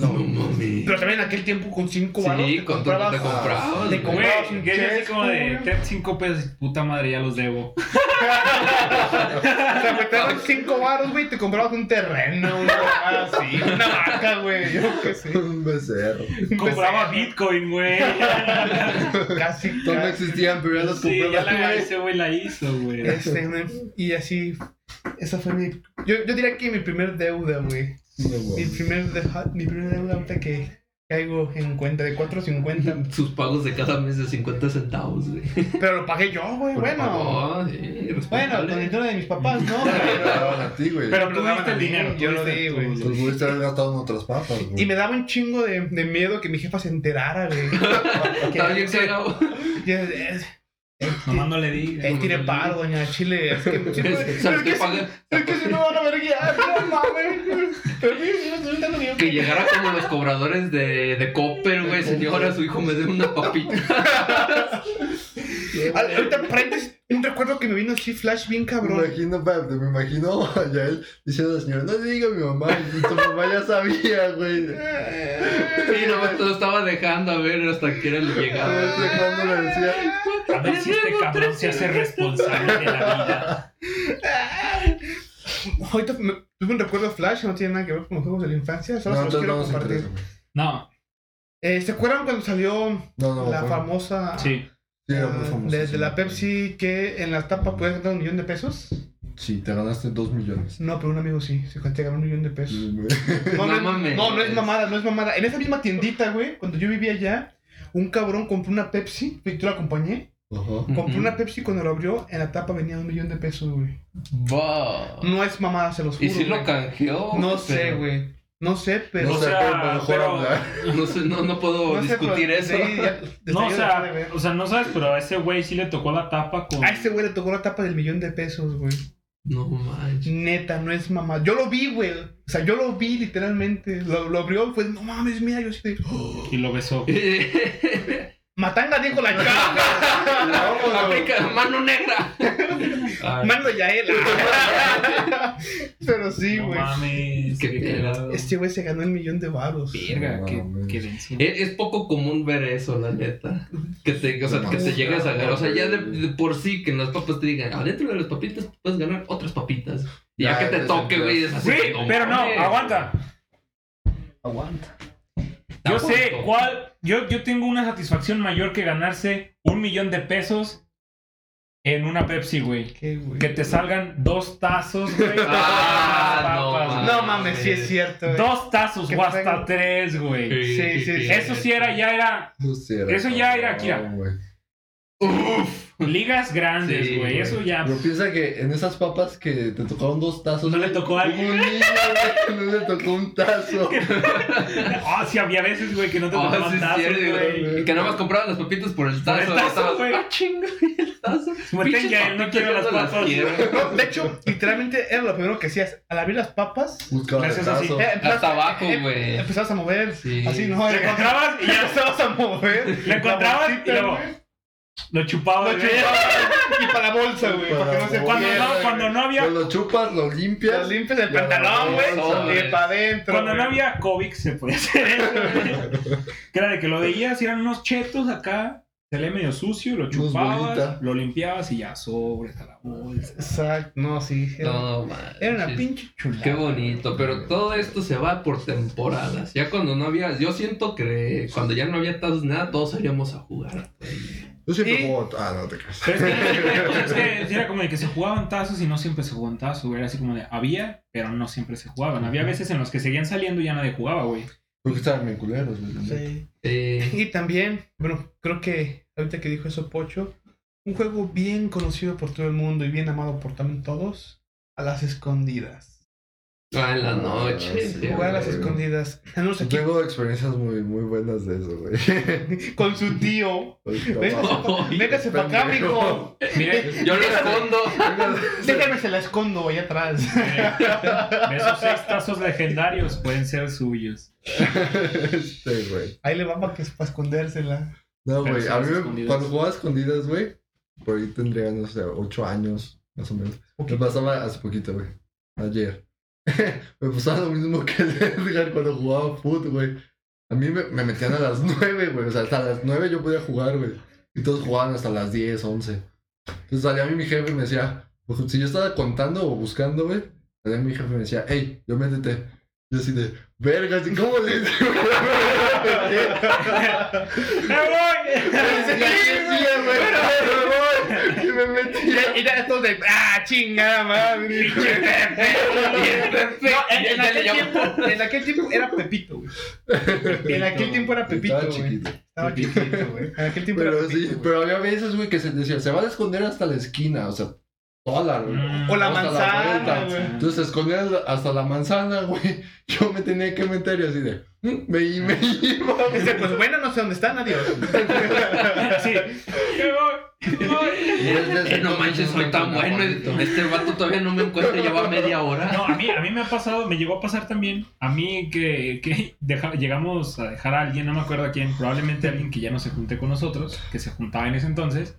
No mami. Pero también en aquel tiempo con cinco baros Sí, te con todo comprabas. te comprabas. te güey. comprabas que es así como de ten 5 pesos y puta madre, ya los debo. O sea, me te daban cinco baros, güey, y te comprabas un terreno, una así, una vaca, güey. Yo qué sé. Un becerro. Compraba Bitcoin, güey. Casi, No, existían, pero ya los Sí, ya comprabas, la, güey. ese güey la hizo, güey. Este, y así. Esa fue mi. Yo, yo diría que mi primer deuda, güey. Mi primer, deja- mi primer deuda ahorita que caigo en cuenta de 4.50. Sus pagos de cada mes de 50 centavos, güey. Pero lo pagué yo, güey. Pero Bueno. Oh, sí, Bueno, con el dinero de mis papás, ¿no? Pero- ti, güey. Pero me tú a el dinero. yo tú lo di, güey. Pues pudiste haber gastado en otras papas, güey. Y me daba un chingo de, de miedo que mi jefa se enterara, güey. Está bien que- cagado. Nomás no le digas. Él tiene paro, doña Chile. Es que, es que, ¿Sabes qué es paga? que, es que si no van a ver guiar, no mames. Que llegara como los cobradores de, de Copper, güey. Señora, su hijo me dé una papita. Ahorita prendes un recuerdo que me vino así, flash bien Me cabrón. imagino, espérate, me imagino a Yael diciendo a la señora, no le diga a mi mamá, y tu mamá ya sabía, güey. Sí, no, todo estaba dejando a ver hasta que era cuando le decía, A ver si este cabrón se hace responsable de la vida. Ahorita me, tuve un recuerdo flash, no tiene nada que ver con los juegos de la infancia, solo no, se los quiero compartir. No, Eh, ¿Se acuerdan cuando salió No, no, la famosa... sí. Sí, era muy ah, famoso. de, sí. de la Pepsi que en la tapa puedes ganar un millón de pesos? Sí, te ganaste dos millones. No, pero un amigo sí, se te ganó un millón de pesos. Mames. no, no es mamada, no es mamada. En esa misma tiendita, güey, cuando yo vivía allá, un cabrón compró una Pepsi, y tú la acompañé. Compró Ujú. una Pepsi cuando lo abrió, en la tapa venía un millón de pesos, güey. No es mamada, se los juro. ¿Y si lo güey. canjeó? No sé, güey. No sé, pero. No O sé, sea, pero mejor pero- hablar. No sé, no, no puedo no sé, discutir pero- eso. sí, ya- desde No, o sea, de o sea, no sabes, pero a ese güey sí le tocó la tapa con. A ese güey le tocó la tapa del millón de pesos, güey. No manches. Neta, no es mamá. Yo lo vi, güey. O sea, yo lo vi literalmente. Lo, lo abrió, pues, no mames, mira, yo estoy. Y lo besó. Matanga dijo la chava. Aplica mano negra. Ay, Mando ya él. Pero sí, no güey. mames. Qué qué pedo. cagado. este güey se ganó el millón de varos. Verga, No qué, mames. qué denso. Es, es poco común ver eso, la neta. Que te, o sea, que te llegues a ganar. O sea, ya de, de por sí que en las papas te digan, adentro de las papitas puedes ganar otras papitas. Y ya, Ya, que te toque, güey, que, pero no, mames. aguanta. Aguanta. Yo sé cuál. Yo, yo tengo una satisfacción mayor que ganarse un millón de pesos en una Pepsi, güey. ¿Qué, güey? Que te salgan dos tazos, güey. Ah, no mames. No mames, sí es cierto, güey. Dos tazos Que o hasta tres, güey. Sí, sí, sí. Eso sí era, ya era Eso sí era Eso ya era, Kira. Ligas grandes, Sí, güey. güey. Eso ya. Pero piensa que en esas papas que te tocaron dos tazos. No le tocó a alguien. Un niño, güey, que no le tocó un tazo. Ah, sí, había veces, güey, que no te Ah, tocaban sí, tazos, güey. Y que nada más compraban las papitas por el tazo. el tazo, güey. Ah, chinga, y el tazo. Meten Pinches ya, no quiero las papas. quiero. No, de hecho, literalmente era lo primero que hacías. Al abrir las papas, Buscaba Le el haces así. tazo. eh, empezabas- Hasta abajo, eh, güey. Empezabas a mover. Sí. Así, ¿no? Lo encontrabas y ya empezabas a mover. Lo encontrabas y luego. Lo chupabas, Lo güey. y para la bolsa, güey. Para no se Cuando no, cuando no había. Pues lo chupas, lo limpias. Lo limpias el pantalón, güey. Y para adentro. Cuando no había COVID se podía hacer eso, güey. Que era de que lo veías y eran unos chetos acá. Se le medio sucio, lo chupabas, lo limpiabas y ya sobres a la bolsa. Exacto, no, sí. Era, No, man. era una pinche chulada. Qué bonito, pero todo esto se va por temporadas. Ya cuando no había, yo siento que cuando ya no había tazos nada, todos salíamos a jugar. Yo siempre Y- juego. Ah, no te creas. Pero es que, era como de que se jugaban tazos y no siempre se jugaban tazos, güey. Era así como de había, pero no siempre se jugaban. Había veces en los que seguían saliendo y ya nadie jugaba, güey. Porque estaban bien culeros, güey. Sí. Eh, Y también, bueno, creo que ahorita que dijo eso Pocho, un juego bien conocido por todo el mundo y bien amado por también todos, a las escondidas. Ah, en la Ah, noche. sí, sí, Jugar a las escondidas. Tenemos aquí Tengo experiencias muy, muy buenas de eso, güey. con su tío. Véngase para acá, mijo. Mire, Yo lo escondo. Déjame se la escondo allá atrás. de esos seis tazos legendarios pueden ser suyos. Este, güey. Ahí le va para que para escondérsela. No, güey. sí A mí, cuando jugaba a escondidas, güey, por ahí tendría, no sé, ocho años, más o menos. Me pasaba hace poquito, güey. Ayer. me pasaba lo mismo que el Edgar cuando jugaba foot, güey. A mí me, me metían a las nueve, güey. O sea, hasta las nueve yo podía jugar, güey. Y todos jugaban hasta las diez, once. Entonces salía a mí mi jefe y me decía, pues, si yo estaba contando o buscando, güey, salía mi jefe y me decía, hey, yo métete. Yo así de, vergas, ¿y cómo le ¡Me voy! Y me metía. Y ya todos de, ah, chingada madre. En, en aquel, tiempo, en aquel tiempo era Pepito, güey. En aquel tiempo era Pepito, Estaba chiquito. Estaba chiquito, güey. En aquel tiempo era Pero Pepito. pero había veces, güey, que se decía, se van a esconder hasta la esquina, o sea, toda la... Mm. O la manzana, güey. Entonces se escondían hasta la manzana, güey. Yo me tenía que meter y así de... "Mm, Me, me iba. Dice, pues bueno, no sé dónde están, adiós. Sí. Eh, no manches, soy tan bueno. Este vato todavía no me encuentra, lleva media hora. No, a mí, a mí me ha pasado, me llegó a pasar también. A mí que, que deja- llegamos a dejar a alguien, no me acuerdo a quién, probablemente alguien que ya no se junte con nosotros, que se juntaba en ese entonces,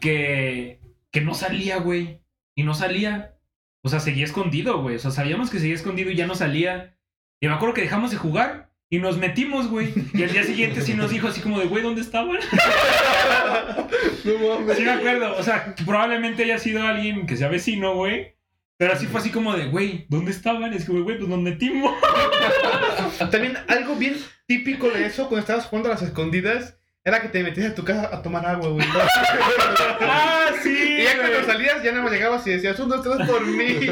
que, que no salía, güey. Y no salía. O sea, seguía escondido, güey. O sea, sabíamos que seguía escondido y ya no salía. Y me acuerdo que dejamos de jugar y nos metimos, güey. Y al día siguiente sí nos dijo así como de, güey, ¿dónde estaban? No mames. Sí me acuerdo. O sea, probablemente haya sido alguien que sea vecino, güey. Pero así fue así como de, güey, ¿dónde estaban? Es como, güey, pues nos metimos. También algo bien típico de eso, cuando estabas jugando a las escondidas, era que te metías a tu casa a tomar agua, güey. ¡Ah, sí! Y ya güey! cuando salías, ya nada más llegabas y decías, un, dos, tres por mí.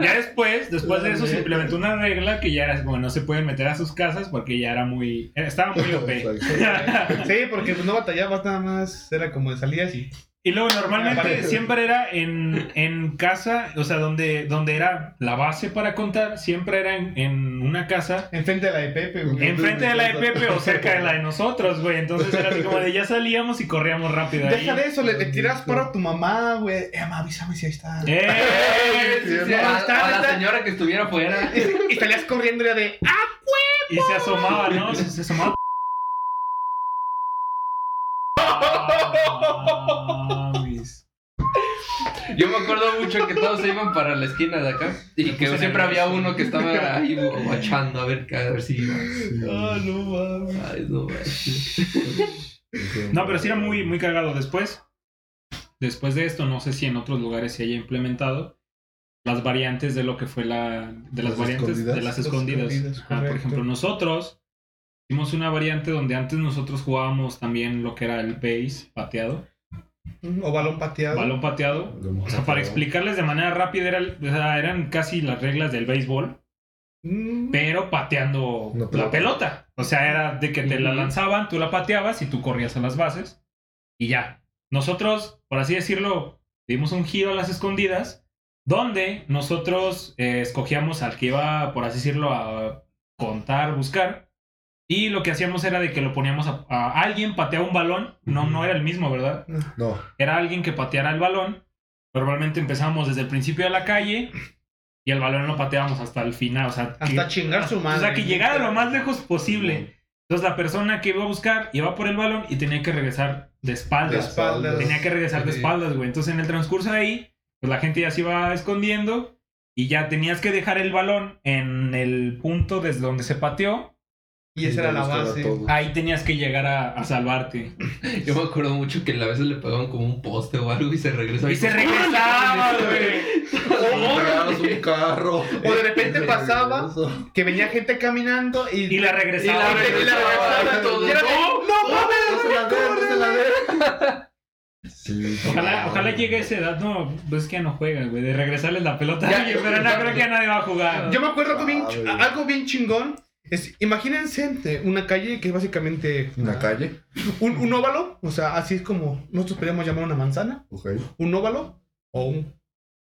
Ya después, después de eso se implementó una regla que ya era como no se pueden meter a sus casas porque ya era muy, estaba muy OP. Sí, porque pues, no batallabas nada más, era como de salías y... Y luego normalmente siempre era en, en casa, o sea, donde, donde era la base para contar, siempre era en, en una casa Enfrente de la de Pepe, güey. enfrente de la de Pepe o cerca de la de nosotros, güey. Entonces era así como de ya salíamos y corríamos rápido. ahí. Deja de eso, le, le tiras paro a tu mamá, güey. Eh, mamá, avísame si ahí está. ¡Eh! Sí, sí, a, a la señora que estuviera afuera. Y salías corriendo ya de... ¡Ah! Y se asomaba, ¿no? Se, se asomaba. Mames. Yo me acuerdo mucho que todos se iban para la esquina de acá. Y que siempre había uno que estaba ahí guachando a ver, a ver si iba. Ah, no mames. Ay, no manches. No, pero sí era muy, muy cagado. Después, después de esto, no sé si en otros lugares se haya implementado las variantes de lo que fue la. de las, Las variantes escondidas. de las escondidas. escondidas, Ah, por ejemplo, nosotros hicimos una variante donde antes nosotros jugábamos también lo que era el base pateado, O balón pateado. balón pateado. O sea, para explicarles de manera rápida, era, o sea, eran casi las reglas del béisbol, Mm. pero pateando la pelota. O sea, era de que te la lanzaban, tú la pateabas y tú corrías a las bases y ya. Nosotros, por así decirlo, dimos un giro a las escondidas, donde nosotros eh, escogíamos al que iba, por así decirlo, a contar, buscar. Y lo que hacíamos era de que lo poníamos a, a alguien pateaba un balón, no, no era el mismo, ¿verdad? No, era alguien que pateara el balón. Normalmente empezábamos desde el principio de la calle y el balón lo pateábamos hasta el final. O sea, Hasta que, chingar su o madre. sea, que llegara lo más lejos posible. Entonces la persona que iba a buscar iba por el balón y tenía que regresar de De espaldas. espaldas. Tenía que regresar de espaldas, güey. Entonces en el transcurso de ahí, pues la gente ya se iba escondiendo y ya tenías que dejar el balón en el punto desde donde se pateó. Y esa era la a base. Ahí tenías que llegar a, a salvarte. Yo me acuerdo mucho que a veces le pegaban como un poste o algo y se regresaba. Y se regresaba, güey. Un carro. O de repente pasaba que venía gente caminando y... Y la regresaba. Y la regresaba, todo. Y era de, ¡No, mames! No la no la. Sí, Ojalá, ojalá llegue a esa edad. No, pues es que ya no juegan, güey. De regresarles la pelota a Ya. alguien, pero no creo que ya nadie va a jugar. Yo me acuerdo Ah, algo bien chingón. Es, imagínense una calle que es básicamente Una calle. un, un óvalo, o sea, así es como nosotros podríamos llamar una manzana, un óvalo o un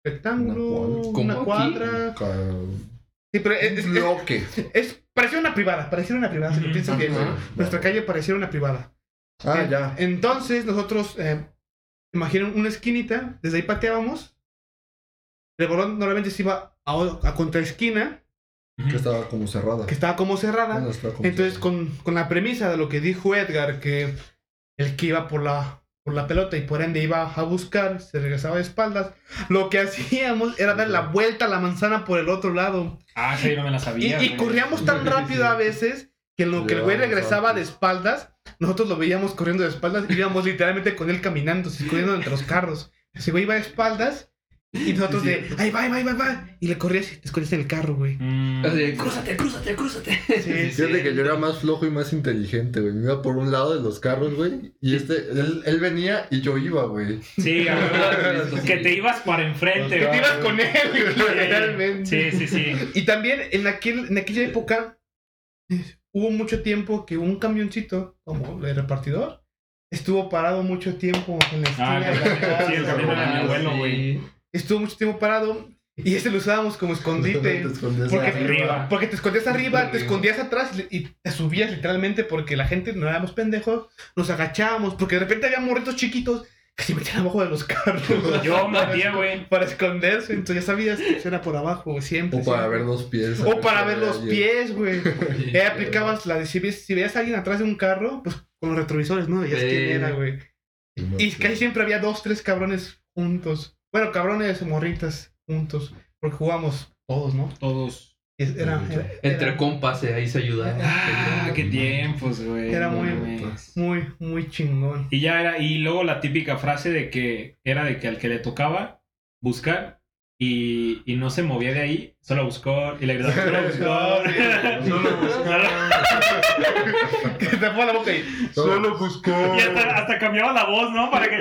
rectángulo, Una una, cuadra. Sí, pero es, es, bloque. es- parecía una privada, parecía una privada, si lo piensan bien. Ajá. Nuestra calle parecía una privada. Ah, Eh, ya. Entonces nosotros, eh, imaginen una esquinita, desde ahí pateábamos. El balón normalmente se iba a, a contraesquina, Que estaba como cerrada. que estaba como cerrada. Bueno, estaba como Entonces, cerrada. con, con la premisa de lo que dijo Edgar, que el que iba por la, por la pelota y por ende iba a buscar, se regresaba de espaldas, lo que hacíamos era dar la vuelta a la manzana por el otro lado. Ah, sí, no me la Y, sabía. y güey. corríamos tan rápido a veces que en lo que el güey regresaba de espaldas, nosotros lo veíamos corriendo de espaldas y íbamos literalmente con él caminando, corriendo entre los carros. Ese güey iba de espaldas Y nosotros de, ay, va, va, va, va. Y le corrías y te escondías en el carro, güey. Mm. Así de, crúzate, crúzate, crúzate. Sí, Fíjate que yo era más flojo y más inteligente, güey. Me iba por un lado de los carros, güey. Y este, él, él venía y yo iba, güey. Sí, a ver, que te ibas para enfrente. Que te güey. ibas con él, literalmente. Sí, sí, sí. Y también en, aquel, en aquella época hubo mucho tiempo que un camioncito, como de repartidor, estuvo parado mucho tiempo en la esquina. Ah, de la sí, el camión era mi güey. abuelo, güey. Estuvo mucho tiempo parado y ese lo usábamos como escondite. Te escondías Porque, arriba. porque te escondías arriba, te escondías atrás y te subías literalmente porque la gente no éramos pendejos, nos agachábamos, porque de repente había morritos chiquitos que se metían abajo de los carros. Yo metía, güey. Para esconderse, entonces ya sabías que era por abajo, güey, siempre. O para siempre. ver los pies. O para ver los pies, güey. Eh, aplicabas la de si ves- si veías a alguien atrás de un carro, pues con los retrovisores, ¿no? Veías Sí. quién era, güey. Y casi siempre había dos, tres cabrones juntos. Bueno, cabrones o morritas juntos. Porque jugamos todos, ¿no? Todos. Es- Era, era- Entre era compas, eh, ahí se ayudaban. Ah, qué tiempos, güey. Era muy- muy, muy chingón. Y ya era, y luego la típica frase de que era de que al que le tocaba buscar y, y no se movía de ahí, solo buscó y le gritaba, solo buscó. Solo Que te tapó la boca y. Solo buscó. Y hasta, hasta cambiaba la voz, ¿no? Para que.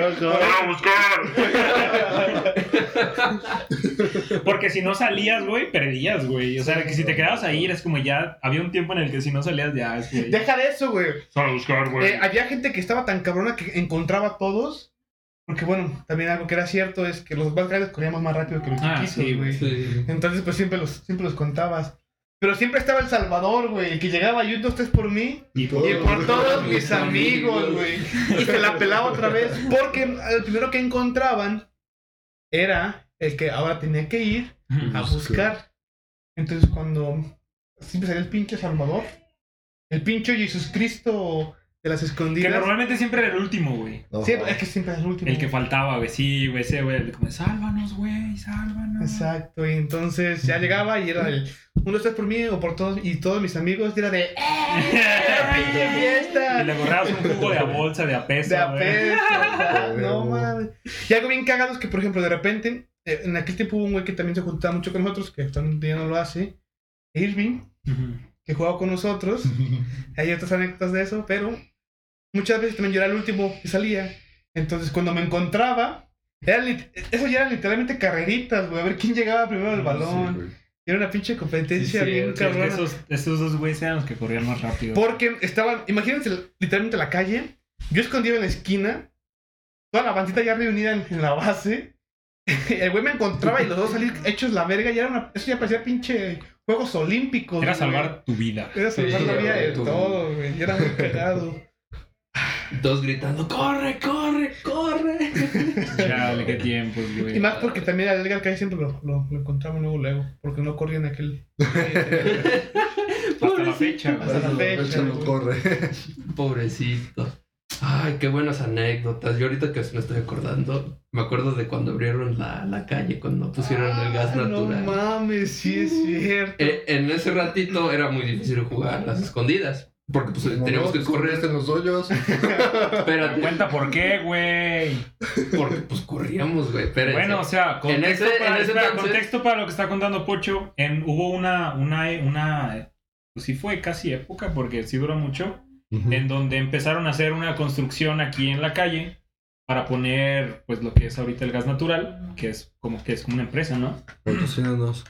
Porque si no salías, güey, perdías, güey. O sea, que si te quedabas ahí, eres como ya. Había un tiempo en el que si no salías, ya es güey. Deja de eso, güey. Solo buscar, Eh, había gente que estaba tan cabrona que encontraba a todos. Porque, bueno, también algo que era cierto es que los más grandes corríamos más rápido que los Ah, chiquitos, sí, güey. Sí. Entonces, pues siempre los, siempre los contabas. Pero siempre estaba El Salvador, güey, el que llegaba y un, dos, tres por mí. Y Y por todos mis amigos, amigos. güey. Y se la pelaba otra vez. Porque el primero que encontraban era el que ahora tenía que ir a buscar. Entonces, cuando siempre salía el pinche Salvador, el pinche Jesús Cristo de las Que escondidas. normalmente siempre era el último, güey. No, Siempre- es que siempre es el último. El que faltaba, güey. Sí, güey, ese, güey. Como, sálvanos, güey, sálvanos. Exacto, y entonces ya llegaba y era el uno, tres por mí o por todos y todos mis amigos y era de ¡Eh! ¡Pinche Y fiesta! le agarrabas un jugo de a bolsa, de a peso, De güey. apesta, no mames. Y algo bien cagado es que, por ejemplo, de repente, eh, en aquel tiempo hubo un güey que también se juntaba mucho con nosotros, que actualmente ya no lo hace, Irving, Ujú. que jugaba con nosotros. Hay otras anécdotas de eso, pero muchas veces también yo era el último que salía. Entonces, cuando me encontraba, era eso ya eran literalmente carreritas, güey, a ver quién llegaba primero al balón. Sí. Era una pinche competencia Sí, sí, bien sí, Sí, es que cabrona. esos, esos dos güeyes eran los que corrían más rápido. Porque estaban, imagínense literalmente la calle, yo escondido en la esquina, toda la bandita ya reunida en, en la base. El güey me encontraba y los dos salir hechos la verga y era una, eso ya parecía pinche Juegos Olímpicos. Era güey. salvar tu vida. Era salvar Sí, la vida de todo, güey. y Era muy cagado. Todos gritando, corre, corre, corre. Chale, qué tiempos, güey. Y más porque también al Edgar Calle siempre lo, lo, lo encontraba luego, luego. Porque no corría en aquel. Hasta la fecha, güey. Hasta la fecha, fecha no corre. Pobrecito. Ay, qué buenas anécdotas. Yo ahorita que me estoy acordando, me acuerdo de cuando abrieron la, la calle, cuando pusieron el gas Ah, natural. No mames, sí es cierto. Eh, en ese ratito era muy difícil jugar las escondidas. Porque pues no, que correr. en los hoyos. Espérate, Cuenta por qué, güey. porque pues corríamos, güey. Bueno, o sea, contexto, ese- para, en ese espera, entonces- contexto para lo que está contando Pocho. En, hubo una, una, una, pues sí fue casi época, porque sí duró mucho, en donde empezaron a hacer una construcción aquí en la calle para poner, pues lo que es ahorita el gas natural, que es como que es como una empresa, ¿no? Patrocínanos.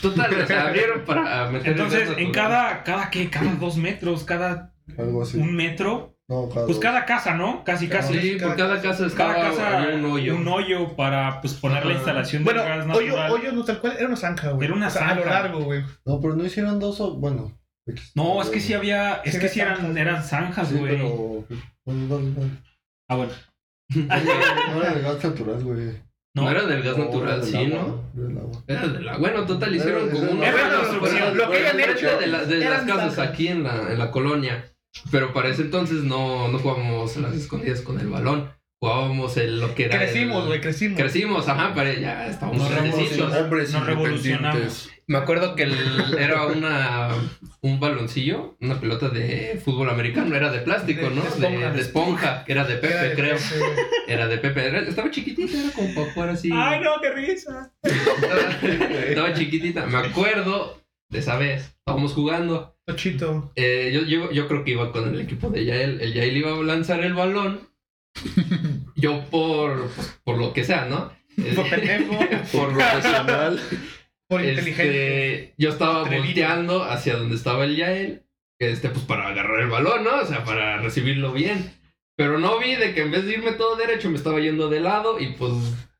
Total, o sea, abrieron para meter Entonces, en cada, cada qué, cada dos metros, cada Algo así. un metro, No, cada pues dos. cada casa, ¿no? Casi, casi. Sí, por cada casa estaba Cada casa había un hoyo. para pues poner la instalación Bueno, del gas hoyo, natural. hoyo no tal cual, era una zanja, güey. Era una O sea, A lo zanja. largo, güey. No, pero no hicieron dos o. Bueno. X. No, es que sí había, es Sí, que sí eran, zanjas, eran zanjas, Sí, güey. pero. Dale. Ah, bueno. No era de gas natural, güey. No, era del gas No, natural, del sí, agua, ¿no? era del agua. Era de la... Bueno, total, hicieron Era- como. Era Bueno, construcción. lo que hayan hecho de, la- de las casas aquí en la, en la colonia. Pero para ese entonces no, no jugábamos a las escondidas con el balón. Jugábamos en lo que era... Crecimos, el- güey, crecimos. Crecimos, ajá, pero ya estábamos Nos revolucionamos. Hombres Nos revolucionamos. Me acuerdo que el- era una un baloncillo, una pelota de fútbol americano, era de plástico, De- ¿no? de De, esponja. de esponja, que era de Pepe, Era de creo. Pepe. Era de Pepe. Era- estaba chiquitita, era como para jugar así. Ay, no, qué risa. Estaba, estaba chiquitita. Me acuerdo de esa vez. Estábamos jugando. Tochito. Eh, yo, yo, yo creo que iba con el equipo de Yael. El Yael iba a lanzar el balón. Yo por, por lo que sea, ¿no? Por pendejo. por Profesional. Por Este, inteligente. yo estaba volteando hacia donde estaba el Yael, este, pues para agarrar el balón, ¿no? O sea, para recibirlo bien. Pero no vi de que en vez de irme todo derecho me estaba yendo de lado y pues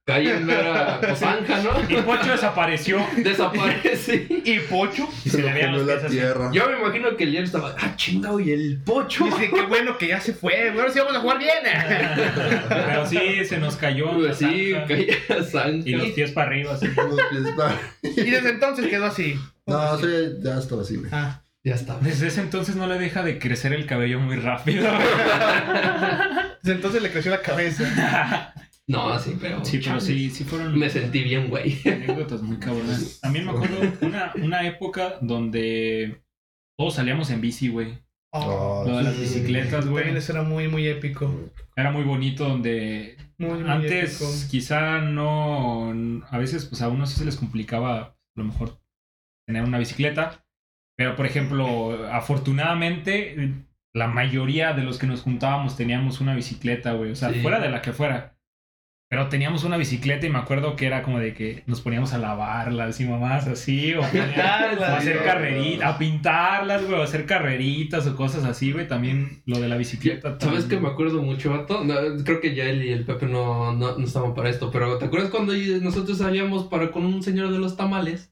caí en mera pues, zanja, Y ¿no? Pocho desapareció. Desaparece. Y Pocho. Y Se se lo le veían los la pies así. tierra. Yo me imagino que el Yael estaba, ah, chingado, y el pocho. Dice, qué bueno que ya se fue. Bueno, sí vamos a jugar bien. Pero sí, se nos cayó. la sí, zanja. caía zanja. Y los pies para arriba, así. Los pies para- Y desde entonces quedó así. No, ya estaba así, güey. Ah. Ya está. Desde ese entonces no le deja de crecer el cabello muy rápido. Desde entonces le creció la cabeza. No, sí, pero. Sí, pero sí, sí fueron Me sentí bien, güey. anécdotas muy cabronas. También me acuerdo una, una época donde todos salíamos en bici, güey. Oh, Lo de las bicicletas, güey. También eso era muy, muy épico. Era muy bonito donde Muy, muy antes épico. quizá no... A veces pues a uno sí se les complicaba a lo mejor tener una bicicleta. Pero por ejemplo, afortunadamente la mayoría de los que nos juntábamos teníamos una bicicleta, güey. O sea, Sí. fuera de la que fuera. Pero teníamos una bicicleta y me acuerdo que era como de que nos poníamos a lavarlas y mamás así, o, poníamos- o a hacer carreritas, a pintarlas, güey, o a hacer carreritas o cosas así, güey. También lo de la bicicleta. ¿Sabes que me acuerdo mucho, vato? No, creo que ya él y el Pepe no, no, no estaban para esto, pero ¿te acuerdas cuando nosotros salíamos para con un señor de los tamales?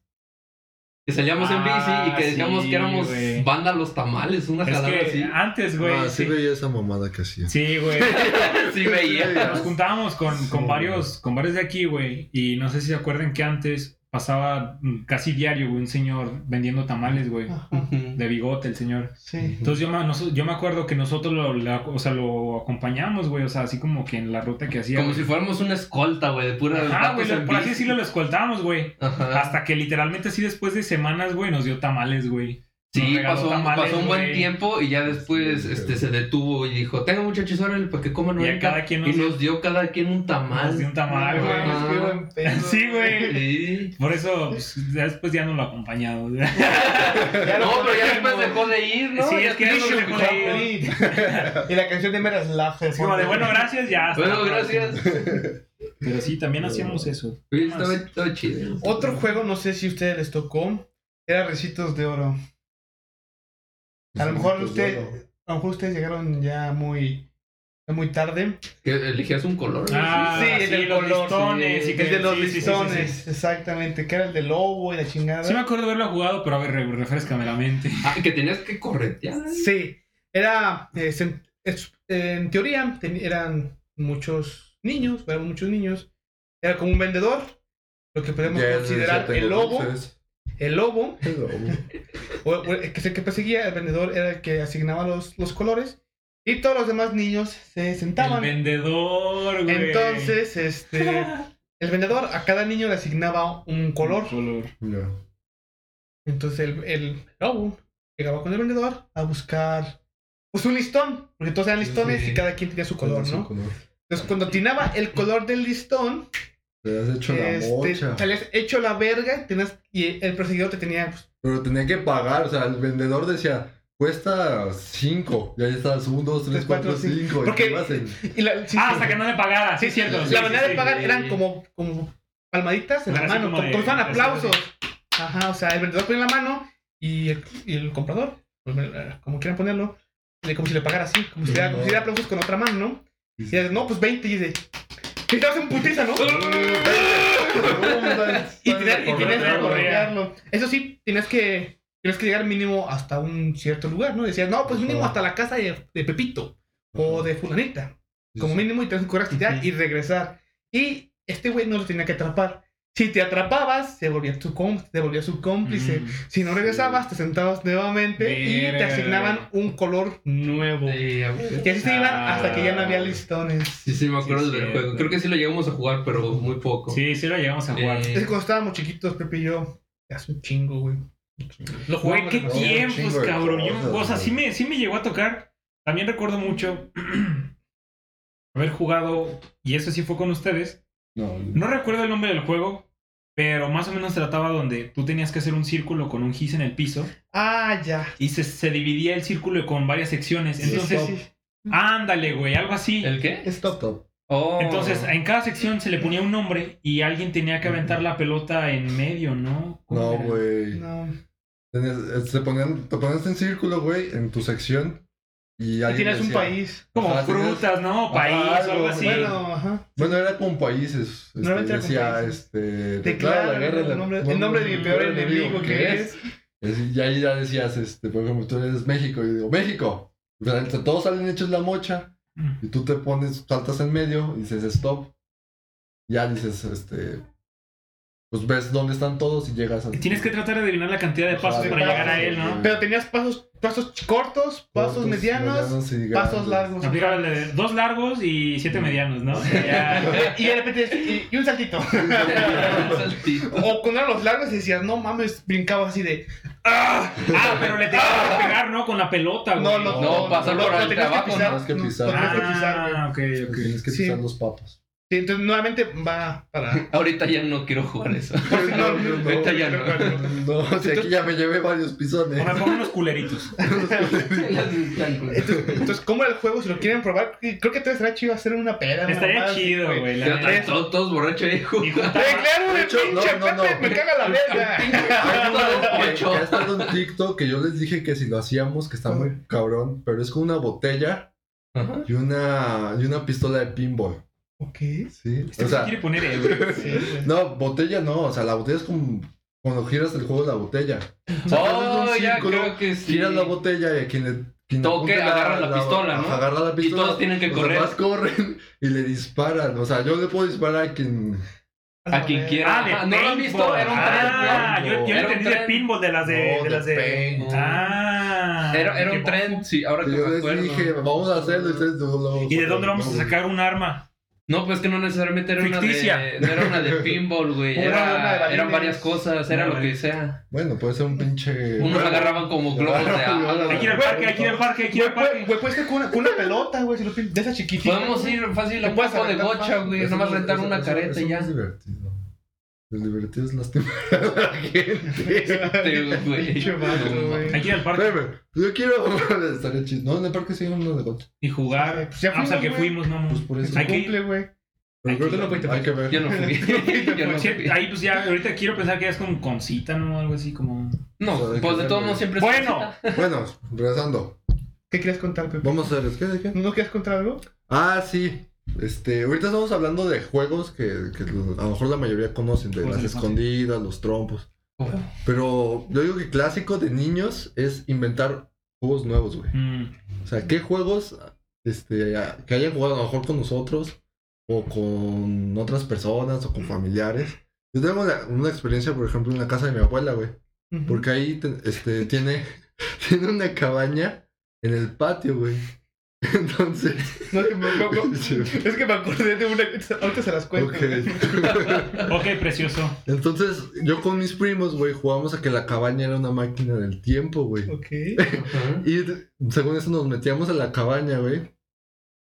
Que salíamos en bici y que Ah, decíamos sí, que éramos banda los tamales, una Es jalada que así. antes, güey. Ah, sí sí, veía esa mamada que hacía. sí, güey. sí veía. Nos juntábamos con, con varios, con varios de aquí, güey. Y no sé si se acuerdan que antes pasaba mm, casi diario, güey, un señor vendiendo tamales, güey. Ajá. De bigote, el señor. Sí. Entonces yo me, yo me acuerdo que nosotros lo, la- o sea, lo acompañamos, güey. O sea, así como que en la ruta que hacía. Como güey. si fuéramos una escolta, güey, de pura Ajá, güey, lo- por así decirlo, lo escoltábamos, güey. Ajá. Hasta que literalmente así después de semanas, güey, nos dio tamales, güey. Nos Sí, pasó, tamales, pasó un buen tiempo y ya después Sí, este, se detuvo y dijo, tenga muchachos, órale, para que coman Y a ahorita". cada quien Y nos, nos dio cada quien un tamal. nos dio un tamal, güey. pedo. Sí, güey. Sí. Por eso, pues, después ya no lo acompañamos. Ya lo No, pero ya después dejó de ir, ¿no? Sí, es que no dejó de ir. y la canción de Meras Laugh. Es como de, bueno, gracias, ya. Bueno, gracias. Pero sí, también hacíamos eso. Estaba chido. Otro juego, no sé si a ustedes les tocó, era Recitos de Oro. A lo mejor Pues, usted- A lo mejor ustedes llegaron ya muy, muy tarde. Que elegías un color. Ah, Sí, sí, el del los color, listones. sí. y que- El de los sí, sí, sí, sí, listones, sí. exactamente, que era el de lobo y la chingada. Sí me acuerdo de haberlo jugado, pero a ver, re- refrescame la mente. Ah, que tenías que corretear. Sí, era, eh, en teoría ten- eran muchos niños, eran muchos niños. Era como un vendedor, lo que podemos ya considerar el lobo. El lobo, El lobo. o, o el que, el que perseguía, el vendedor era el que asignaba los, los colores. Y todos los demás niños se El sentaban. vendedor, güey. Entonces, este, el vendedor a cada niño le asignaba un color. color. Ya. Entonces el, el lobo llegaba con el vendedor a buscar pues un listón, porque todos eran listones Sí. y cada quien tenía su color, Su ¿no? color. Entonces cuando atinaba el color del listón, Te has hecho la este, mocha. te habías hecho la verga tenías- y el perseguidor te tenía pues, Pero tenía que pagar, o sea, el vendedor decía, cuesta 5. Y ahí estabas 1, 2, 3, Tres, cuatro, 4, cinco. 5. Porque- Y la, sí, Ah, hasta que no le pagara. Sí, Sí, cierto. la sí, manera sí, de pagar sí. eran como, como palmaditas en la mano, como como, de- aplausos. Ajá, o sea, el vendedor ponía la mano y el, y el comprador, pues, eh, como quieran ponerlo, le- como si le pagara así, como si diera, como si diera aplausos con otra mano, ¿no? Y dice, no, pues 20, y dice, y te vas en putiza, ¿no? y tenías que correr, corretearlo. Eso sí, tienes que, tienes que llegar mínimo hasta un cierto lugar, ¿no? Decías, no, pues mínimo hasta la casa de, de Pepito o de Fulanita. Como mínimo y tienes que correr y regresar. Y este güey no lo tenía que atrapar. Si te atrapabas, se volvía tu cómplice, se volvía su cómplice. Mm. Si no regresabas, te sentabas nuevamente y te asignaban un color nuevo. Sí. Y así se iban hasta que ya no había listones. Sí, sí, me acuerdo Sí, del cierto. juego. Creo que sí lo llegamos a jugar, pero muy poco. Sí, sí lo llegamos a jugar. Eh, Es que cuando estábamos chiquitos, Pepe y yo, Hace un chingo, güey. Lo Güey, jugamos qué tiempos, cabrón. Yo- o sea, sí me, sí me llegó a tocar. También recuerdo mucho haber jugado, y eso sí fue con ustedes. No, No recuerdo el nombre del juego, pero más o menos trataba donde tú tenías que hacer un círculo con un gis en el piso Ah, ya. y se, se dividía el círculo con varias secciones. Sí, Entonces, sí, ándale, güey, algo así. ¿El qué? Stop. Stop. Oh. Entonces, en cada sección se le ponía un nombre y alguien tenía que aventar la pelota en medio, ¿no? ¿Cómo No, güey. No. Tenías- eh, Se ponían, te ponías en círculo, güey, en tu sección. Y Y tienes un decía- país. Como Ajá, frutas, ¿no? Ajá, País o algo así. Bueno, ajá. Bueno, era con países. Este, Normalmente era decía, países. este. Declara el la- nombre, el nombre de mi peor enemigo que eres. Es- Y ahí ya decías, este, por ejemplo, tú eres México. Y yo digo, México. O sea, todos salen hechos la mocha. Mm. Y tú te pones, saltas en medio y dices stop. Ya dices, este. Pues ves dónde están todos y llegas a. Y Tienes que tratar de adivinar la cantidad de pasos para llegar a él, ¿no? Pero tenías pasos, pasos cortos, pasos Cortos, medianos, y pasos largos. De dos largos y siete medianos, ¿no? Ya- Y de repente, y, y un saltito. Saltito. o cuando eran los largos y decías, no mames, brincabas así de. ¡Ah! Ah, pero le tenías que pegar, ¿no? Con la pelota, güey. No, no, No, pasar por ahí tenías que abajo, pisar, ¿no? Tienes que no, pisar. Ah, ok, ok. Tienes que Sí. pisar los papas. Sí, entonces nuevamente va para. Ahorita ya no quiero jugar eso. No, no, Ahorita ya no. No, si aquí ya me llevé varios pisones. O me pongo unos culeritos. Entonces, entonces, ¿cómo era el juego? Si lo quieren probar, creo que todo estaría chido hacer una peda. una Estaría así, chido, güey. la todos, todos borrachos ahí Y jugando. Eh, claro, De hecho, pinche no, no, me caga la verga. Ha estado en TikTok que yo les dije que si lo hacíamos, que está muy cabrón, pero es con una botella y una, y una pistola de pinball. Ok. ¿Sí? Este O sea, quiere poner ebrio. Sí, no, botella no, o sea, la botella es como cuando giras el juego de la botella. O sea, Oh, un ya círculo, creo que sí. Giras la botella y a quien le. quien Toque, apunte agarra la pistola, ¿no? Agarra la Y pistola. todos tienen que los correr. demás corren y le disparan. O sea, yo le puedo disparar a quien. A quien quiera. Ah, de Ah, ¿no lo han visto? Era un Ah, tren, yo, yo Era un entendí de pinball de las de, No, de las de. paint. Ah. Era, era un tren, sí, ahora que que me yo les acuerdo. dije, vamos a hacerlo. Y, ustedes, no, no, ¿Y de dónde vamos a sacar un arma? No, pues que no necesariamente era Ficticia. una de. No era una de pinball, güey. Era- una eran varias cosas, era Una lo que sea. Bueno, puede ser un pinche. Unos agarraban como globos de agua. Hay que ir al parque, hay que ir al parque, hay que ir al Güey, parque. güey, puedes ir con una, con una pelota, güey, si lo pin- de esa chiquitita. Podemos ir fácil a un de fácil. güey. Nomás no- rentar una careta y no ya. es divertido. Lo divertido es lastimar a la gente. Este, güey. Que ir al parque Espérame, yo quiero. Estaría chido. No, en el parque sí hay uno de golf. y jugar. Pues ya Ah, o sea, fuimos, que fuimos, no. Pues por eso. Hay. Cumple, güey. Pero creo Aquí que no fuiste, hay que ver. Yo no fui. Yo no fui. ahí pues ya, ahorita quiero pensar que es como con cita, ¿no? Algo así como... No, O sea, pues de todos modos siempre es Bueno. Bueno, regresando. ¿Qué querías contar, Pepe? Vamos a hacer. ¿Qué? ¿De qué? ¿No quieres contar algo? Ah, sí. Este, ahorita estamos hablando de juegos que, que a lo mejor la mayoría conocen, de las escondidas, los trompos. Pero yo digo que clásico de niños es inventar juegos nuevos, güey. mm, O sea, ¿qué juegos este, que hayan jugado a lo mejor con nosotros o con otras personas o con familiares? Yo tengo la- una experiencia, por ejemplo, en la casa de mi abuela, güey. Porque ahí te- este, tiene, tiene una cabaña en el patio, güey. Entonces... No, es que me, me- me- es que me acordé de una. Ahorita se las cuento. Ok. Ok, precioso. Entonces, yo con mis primos, güey, jugamos a que la cabaña era una máquina del tiempo, güey. Ok. Y según eso nos metíamos a la cabaña, güey.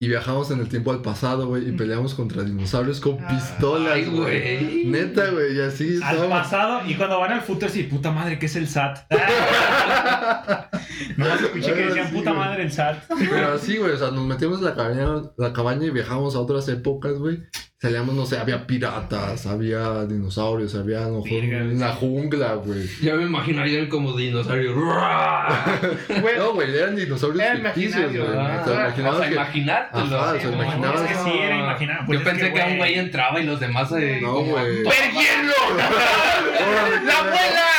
Y viajamos en el tiempo al pasado, güey. Y peleamos contra dinosaurios con Ah, pistolas, güey. Neta, güey. Y así Al pasado, y cuando van al footer, sí, puta madre, ¿qué es el SAT? no escuché que decían Sí, puta güey. madre el SAT. Pero así, güey. O sea, nos metíamos en la cabaña, la cabaña y viajamos a otras épocas, güey. Salíamos, no sé, había piratas, había dinosaurios, había en la jungla, güey. Ya me imaginaría él como dinosaurio. No, güey, eran dinosaurios Eran ficticios, güey. imaginarios, O sea, Ah, imaginabas o sea, que- imaginártelo. Ajá, o sea, No, imaginabas- es que sí era imaginar. Pues Yo pensé que, un güey entraba y los demás eh, No, como, güey. ¡Ver hielo! ¡La abuela!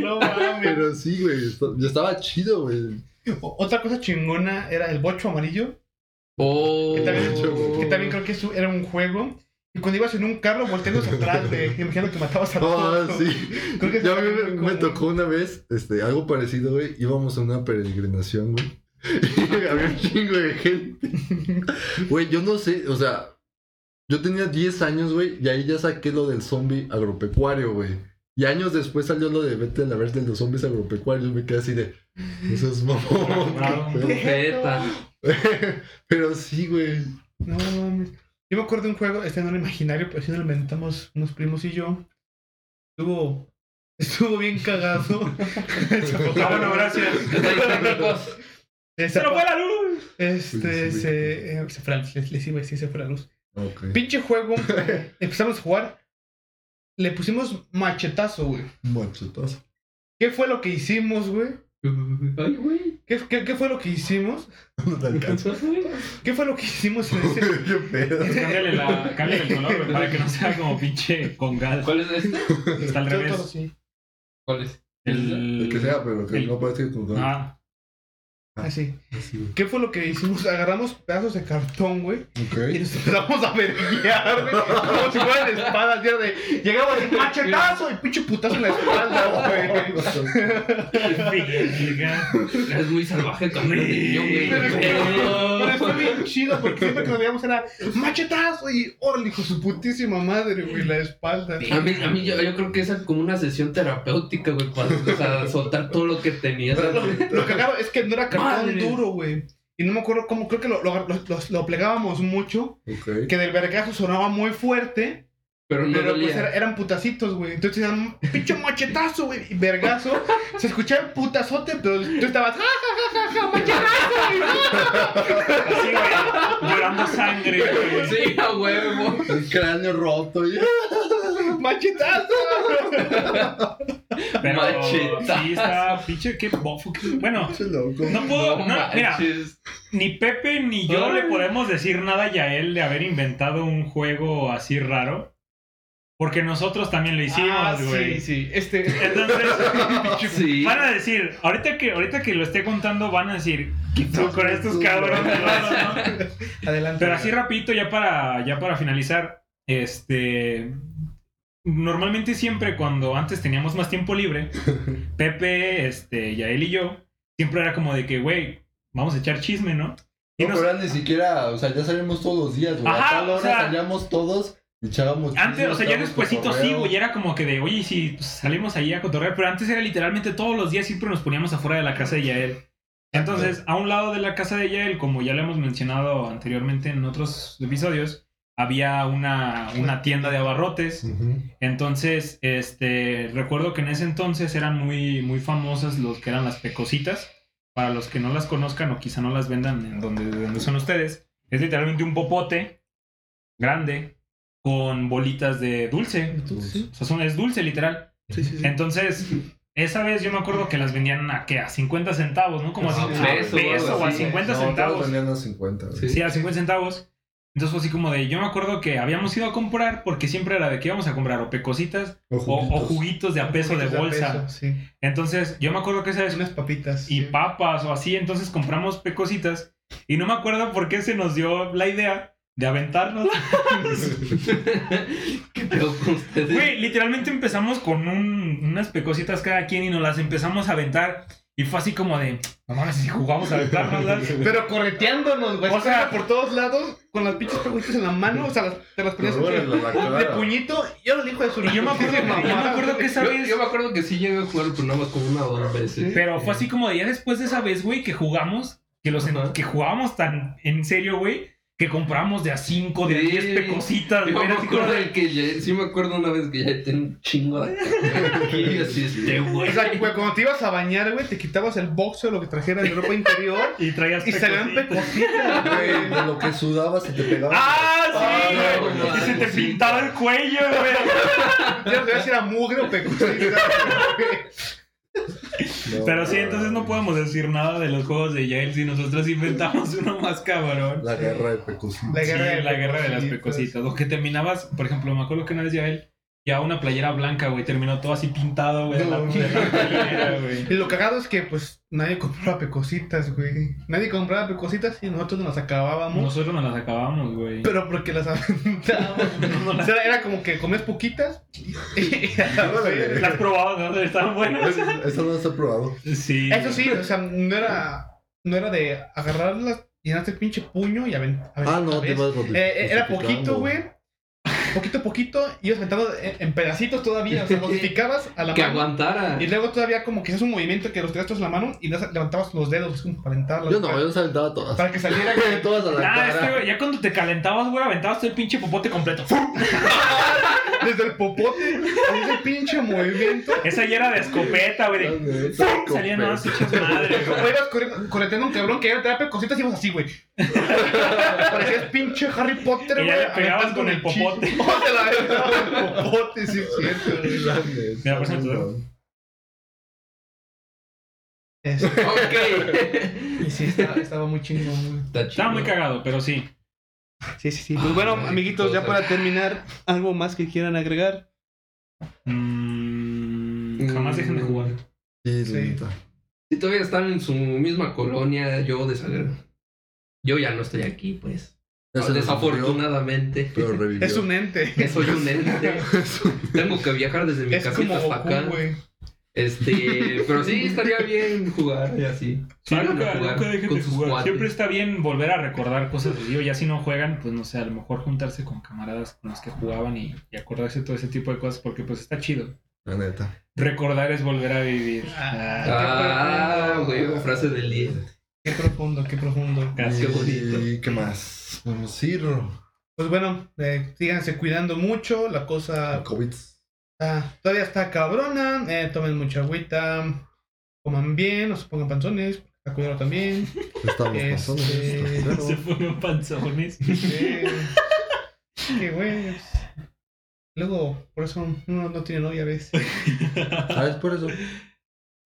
no mames. Pero sí, güey. Ya estaba chido, güey. Otra cosa chingona era el bocho amarillo. Oh. Que también, que también creo que eso era un juego. Y cuando ibas en un carro volteando atrás, güey, imaginando que matabas a Ah, todos. sí. Creo que Ya me, tocó una vez, este, algo parecido, güey. Íbamos a una peregrinación, güey. Había un chingo de gente. Güey, yo no sé, o sea, Yo tenía 10 años, güey, y ahí ya saqué lo del zombie agropecuario, güey. Y años después salió lo de vete a la vez de los zombies agropecuarios. Me quedé así de. Eso es mamón. Bravo. qué pedo". Profeta. Pero sí, güey. No mames. Yo me acuerdo de un juego, este no era imaginario, pero sí nos lo inventamos unos primos y yo. Estuvo. Estuvo bien cagado. Ah, bueno, gracias. Detalles técnicos. Esa ¡Se nos pa- fue la luz! Este, Sí, sí, se, eh, se fue la luz, les, les iba a decir, se fue la luz. Pinche juego, empezamos a jugar, le pusimos machetazo, güey. Machetazo. ¿Qué fue lo que hicimos, güey? Ay, güey. ¿Qué, qué, qué fue lo que hicimos? No te alcanza. ¿Qué fue lo que hicimos en ese... Qué pedo. Cámbiale, la, cámbiale el color, güey, para que no sea como pinche congal. ¿Cuál es este? Está al revés. ¿Cuál es? El, El que sea, pero que el- no parezca con Ah, Así. Así, güey. ¿Qué fue lo que hicimos? Agarramos pedazos de cartón, güey, y Ok. nos empezamos a verguiar, güey, como si fueran espadas, ya de... Llegamos y machetazo y pinche putazo en la espalda, güey. Es muy salvaje era niño, güey. Pero, que- está bien chido porque siempre que nos veíamos era machetazo y órale, hijo de su putísima madre, güey, la espalda. A mí, a mí yo, yo creo que esa es como una sesión terapéutica, güey, para o sea, soltar todo lo que tenías. Lo cagado es que no era cartón Madre. duro, güey. Y no me acuerdo cómo, creo que lo, lo, lo- plegábamos mucho, que del vergazo sonaba muy fuerte, Pero no pero pues era- eran putacitos, güey. Entonces eran un pinche machetazo, güey, y vergazo. Se escuchaba el putazote, pero tú estabas, ja, ja, ja, ja, ja, machetazo, Así, güey. Llorando sangre, güey. Sí, a huevo. El cráneo roto. y- y machetazo. Pero Macheta. sí está pinche qué bofo. qué- Bueno, no puedo. No no, mira, manches. ni Pepe ni yo Ay. le podemos decir nada a él de haber inventado un juego así raro. Porque nosotros también lo hicimos, Ah, güey. sí, sí. Este. Entonces, Sí. van a decir, ahorita que, ahorita que lo esté contando, van a decir, ¿qué con estos cabrones? no?" Adelante. Pero así rapidito, ya para, ya para finalizar, este... Normalmente siempre cuando antes teníamos más tiempo libre, Pepe, este, Yael y yo, siempre era como de que, güey, vamos a echar chisme, ¿no? Y No, nos- pero ni siquiera, o sea, ya salimos todos los días, güey. Ajá, a tal o hora sea, salíamos todos y echábamos Antes, chisme, o sea, ya despuesito sí, güey, era como que de, oye, si pues, salimos ahí a cotorrear, pero antes era literalmente todos los días siempre nos poníamos afuera de la casa de Yael. Entonces, a un lado de la casa de Yael, como ya lo hemos mencionado anteriormente en otros episodios, había una, una tienda de abarrotes. Entonces, este, recuerdo que en ese entonces eran muy, muy famosas los que eran las pecositas. Para los que no las conozcan o quizá no las vendan en donde, donde son ustedes, es literalmente un popote grande con bolitas de dulce. Sí, O sea, son- es dulce, literal. sí, sí. sí. Entonces, esa vez yo me acuerdo que las vendían a, ¿qué? a 50 centavos, ¿no? Como a, Ah, un a peso, peso o a así. 50 No, todos centavos. vendían a 50. güey. Sí. Sí, a 50 centavos. Entonces fue así como de, yo me acuerdo que habíamos ido a comprar porque siempre era de que íbamos a comprar o pecositas O o, o juguitos. de a peso de bolsa. peso, sí. Entonces, yo me acuerdo que esa vez Unas papitas. y sí. papas o así, entonces compramos pecositas y no me acuerdo por qué se nos dio la idea de aventarnos. ¿Qué pedo con ustedes? Güey, literalmente empezamos con un- unas pecositas cada quien y nos las empezamos a aventar y fue así como de, no mames, si jugamos a aventárnoslas. Pero correteándonos, güey. O sea, por todos lados, con las pinches peguitas en la mano. O sea, las, te las ponías bueno, la de puñito. Y yo lo dijo de su Y yo me acuerdo, yo me acuerdo que esa Yo, vez... yo me acuerdo que sí llegué a jugar, pero nada más como una o dos veces. Pero fue así como de ya después de esa vez, güey, que jugamos, que los en- que jugábamos tan en serio, güey, que compramos de a 5, de a Sí. 10 pecositas, Yo güey. me así como acuerdo de- que ya, sí me acuerdo una vez que ya tenía un chingo de y así este güey. O sea, güey, cuando te ibas a bañar, güey, te quitabas el boxeo, lo que trajeras de ropa interior. Y traías y salían pecositas. Güey, güey. de lo que sudabas y te pegaba. ¡Ah, sí, Ah, güey! no, y se te pintaba el cuello, güey. Ya no sabía si era mugre o pecosita. No, Pero sí, entonces no podemos decir nada de los juegos de Yale si nosotros inventamos uno más cabrón. La guerra de pecositos. La Sí, guerra de la guerra de las pecositas. pecositas. O que terminabas, por ejemplo, me acuerdo que una vez Yael ya una playera blanca, güey, terminó todo así pintado, güey, de la, No. de la playera, güey. Y lo cagado es que, pues, nadie compraba pecositas, güey. Nadie compraba pecositas y nosotros nos las acabábamos. Nosotros nos las acabamos, güey. Pero porque las aventábamos. No O las, sea, era como que comías poquitas y... Las probamos, ¿no? Estaban buenas. Eso no se ha probado. Sí. Eso sí, o sea, no era, no era de agarrarlas, llenarte el pinche puño y aventar. Ah, no, te vas Eh, eh, era poquito, güey. Poquito a poquito, ibas aventando en, en pedacitos todavía, o sea, los picabas a la Que mano. aguantara. Y luego todavía como que haces un movimiento que los tenías todos en la mano y levantabas los dedos como para aventarlos. Yo no, para, yo se aventaba todas. para que saliera todas a la Ah, este, güey, ya cuando te calentabas, güey, aventabas todo el pinche popote completo. ¡Fum! desde el popote, ese pinche movimiento. Esa ya era de escopeta, güey. Salían más hechas madre, O güey. ibas correteando un cabrón que era terapia cositas y ibas así, güey. Parecías pinche Harry Potter, Y güey. ya le pegabas con el hechizos. Popote. Te la el popote, sí cierto, güey. Mira, por ejemplo, Este, Ok. y sí, estaba, estaba muy chingón, güey. Está chido. Estaba muy cagado, pero sí. Sí, sí, sí. Pues bueno, Ay, amiguitos, ya para terminar, ¿algo más que quieran agregar? Mm, jamás dejen de jugar. Sí, Sí. Si todavía están en su misma colonia, yo de Yo ya no estoy aquí, pues. Desafortunadamente. murió, Pero revivió. Es un ente. Soy un ente. Tengo que viajar desde mi Es como casita hasta Goku, acá. Este, pero sí estaría bien jugar y así. Sí, Salgan a nunca, jugar nunca dejen con de jugar. cuates. Siempre está bien volver a recordar cosas de Dio. Ya si no juegan, pues no sé, a lo mejor juntarse con camaradas con los que jugaban y, y acordarse todo ese tipo de cosas porque pues está chido. La neta. Recordar es volver a vivir. Ah, Ah, Qué güey, profundo. frase del día. Qué profundo, qué profundo. Qué bonito. ¿Y qué más? Vamos a ir. Pues bueno, eh, síganse cuidando mucho. La cosa COVID. ah, todavía está cabrona. Eh, tomen mucha agüita. Coman bien, no se pongan panzones. A cuidarlo también. Estamos Este- pasando. Se fueron panzones. Eh, qué güey. Luego, por eso uno no tiene novia a veces. Ah, es por eso.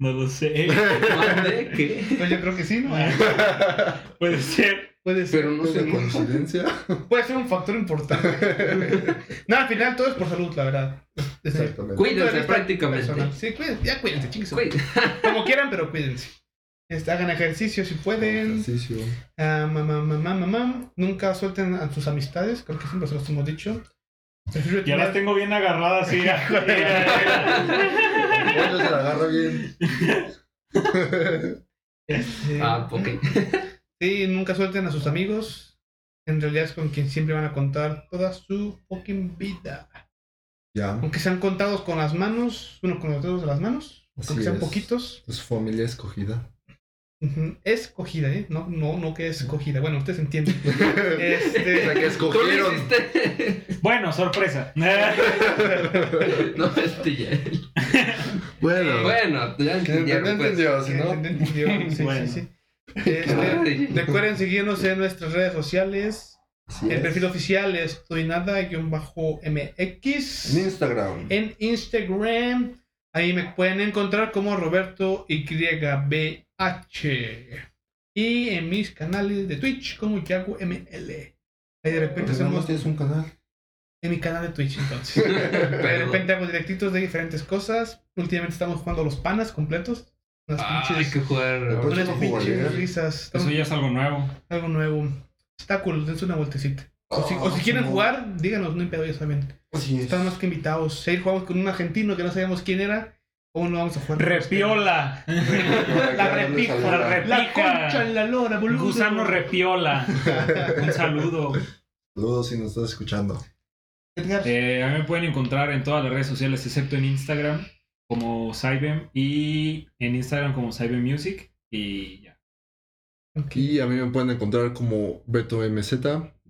No lo sé. ¿Mande? ¿Qué? Pues yo creo que sí, ¿no? Puede ser. Puede ser. Pero no sé. ¿Una coincidencia? Puede ser un factor importante. no, al final todo es por salud, la verdad. Exactamente. de Cuídense prácticamente. Sí, cuídense, ya cuídense, chingues. Güey. Como quieran, pero cuídense. Este, hagan ejercicio si pueden. Ejercicio. Ah, mamá, mamá, mamá. Nunca suelten a sus amistades. Creo que siempre se los hemos dicho. Prefiero Ya las tengo bien agarradas, sí. Se la agarra bien. este, Ah, ok. Sí, nunca suelten a sus amigos. En realidad es con quien siempre van a contar toda su fucking vida. Ya. Aunque sean contados con las manos, uno con los dedos de las manos, Así aunque sean es. poquitos. Es familia escogida. Escogida, ¿eh? No, no, no que es escogida. Bueno, ustedes entienden. O sea, Este, que escogieron. Bueno, sorpresa. No, este ya. Bueno. Bueno, ya entendieron, pues. entendió, si no. entendió, sí, Bueno. sí, sí. Este, recuerden seguirnos en nuestras redes sociales. Así El es. perfil oficial es Toynada-MX. En Instagram. En Instagram. Ahí me pueden encontrar como Roberto YBH. Y en mis canales de Twitch como Yago ML. Ahí de repente hacemos tienes un canal. En mi canal de Twitch entonces. de repente hago directitos de diferentes cosas. Últimamente estamos jugando los panas completos. Unas Ah, hay pinches, que jugar. Unas pinches jugaré. risas. Eso ya es algo nuevo. Algo nuevo. Está cool, dense una vueltecita. O si, o si Ah, quieren no. jugar, díganos, no hay pedo, ya saben. Así es. Están más que invitados. Si ahí jugamos con un argentino que no sabíamos quién era, ¿cómo no vamos a jugar? Repiola. La repica. La repica. La concha en la lora, boludo. Gusano repiola. Un saludo. Saludos si nos estás escuchando. Edgar. Eh, a mí me pueden encontrar en todas las redes sociales, excepto en Instagram, como Cybem y en Instagram como Cybem Music. Y ya. Ok. Y a mí me pueden encontrar como Beto MZ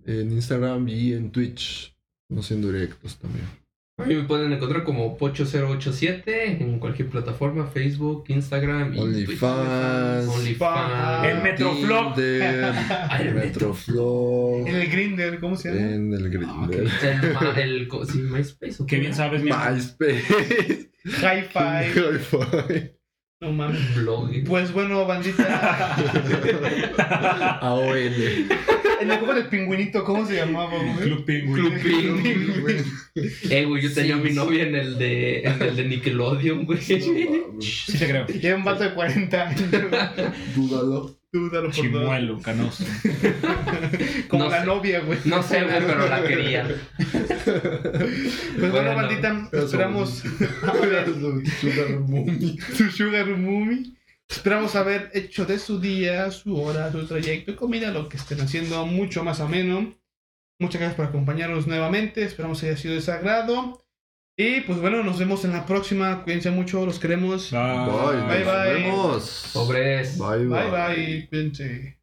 en Instagram y en Twitch. No siendo directos también. A mí me pueden encontrar como Pocho087 en cualquier plataforma, Facebook, Instagram OnlyFans. OnlyFans. El Metroflog. El Metroflog. En el Grinder, ¿cómo se llama? En el Ah, Grindr. El, el, sí, MySpace. ¿o Qué bien sabes, mi. MySpace. Hi-Fi. Hi-Fi. No mames. Blog. Pues bueno, bandita. AOL. En el juego del pingüinito, ¿cómo se llamaba, güey? Club Penguin. Club Penguin. Eh, güey, yo tenía a mi novia en el de, en el de Nickelodeon, güey. Sí te creo. Lleva un vato de 40 años. Dúdalo. Dúdalo por dos. Chimuelo, canoso. Como No la sé. novia, güey. No sé, güey, pero la quería. Pues bueno, Bueno. bandita, Eso. esperamos a ver Sugar Mummy. su sugar mummy. Esperamos haber hecho de su día, su hora, su trayecto y comida lo que estén haciendo mucho más ameno. Muchas gracias por acompañarnos nuevamente. Esperamos que haya sido de su agrado. Y pues bueno, nos vemos en la próxima. Cuídense mucho, los queremos. Bye. Bye, Bye, nos bye. vemos. Sobres. Bye, Bye bye, cuídense.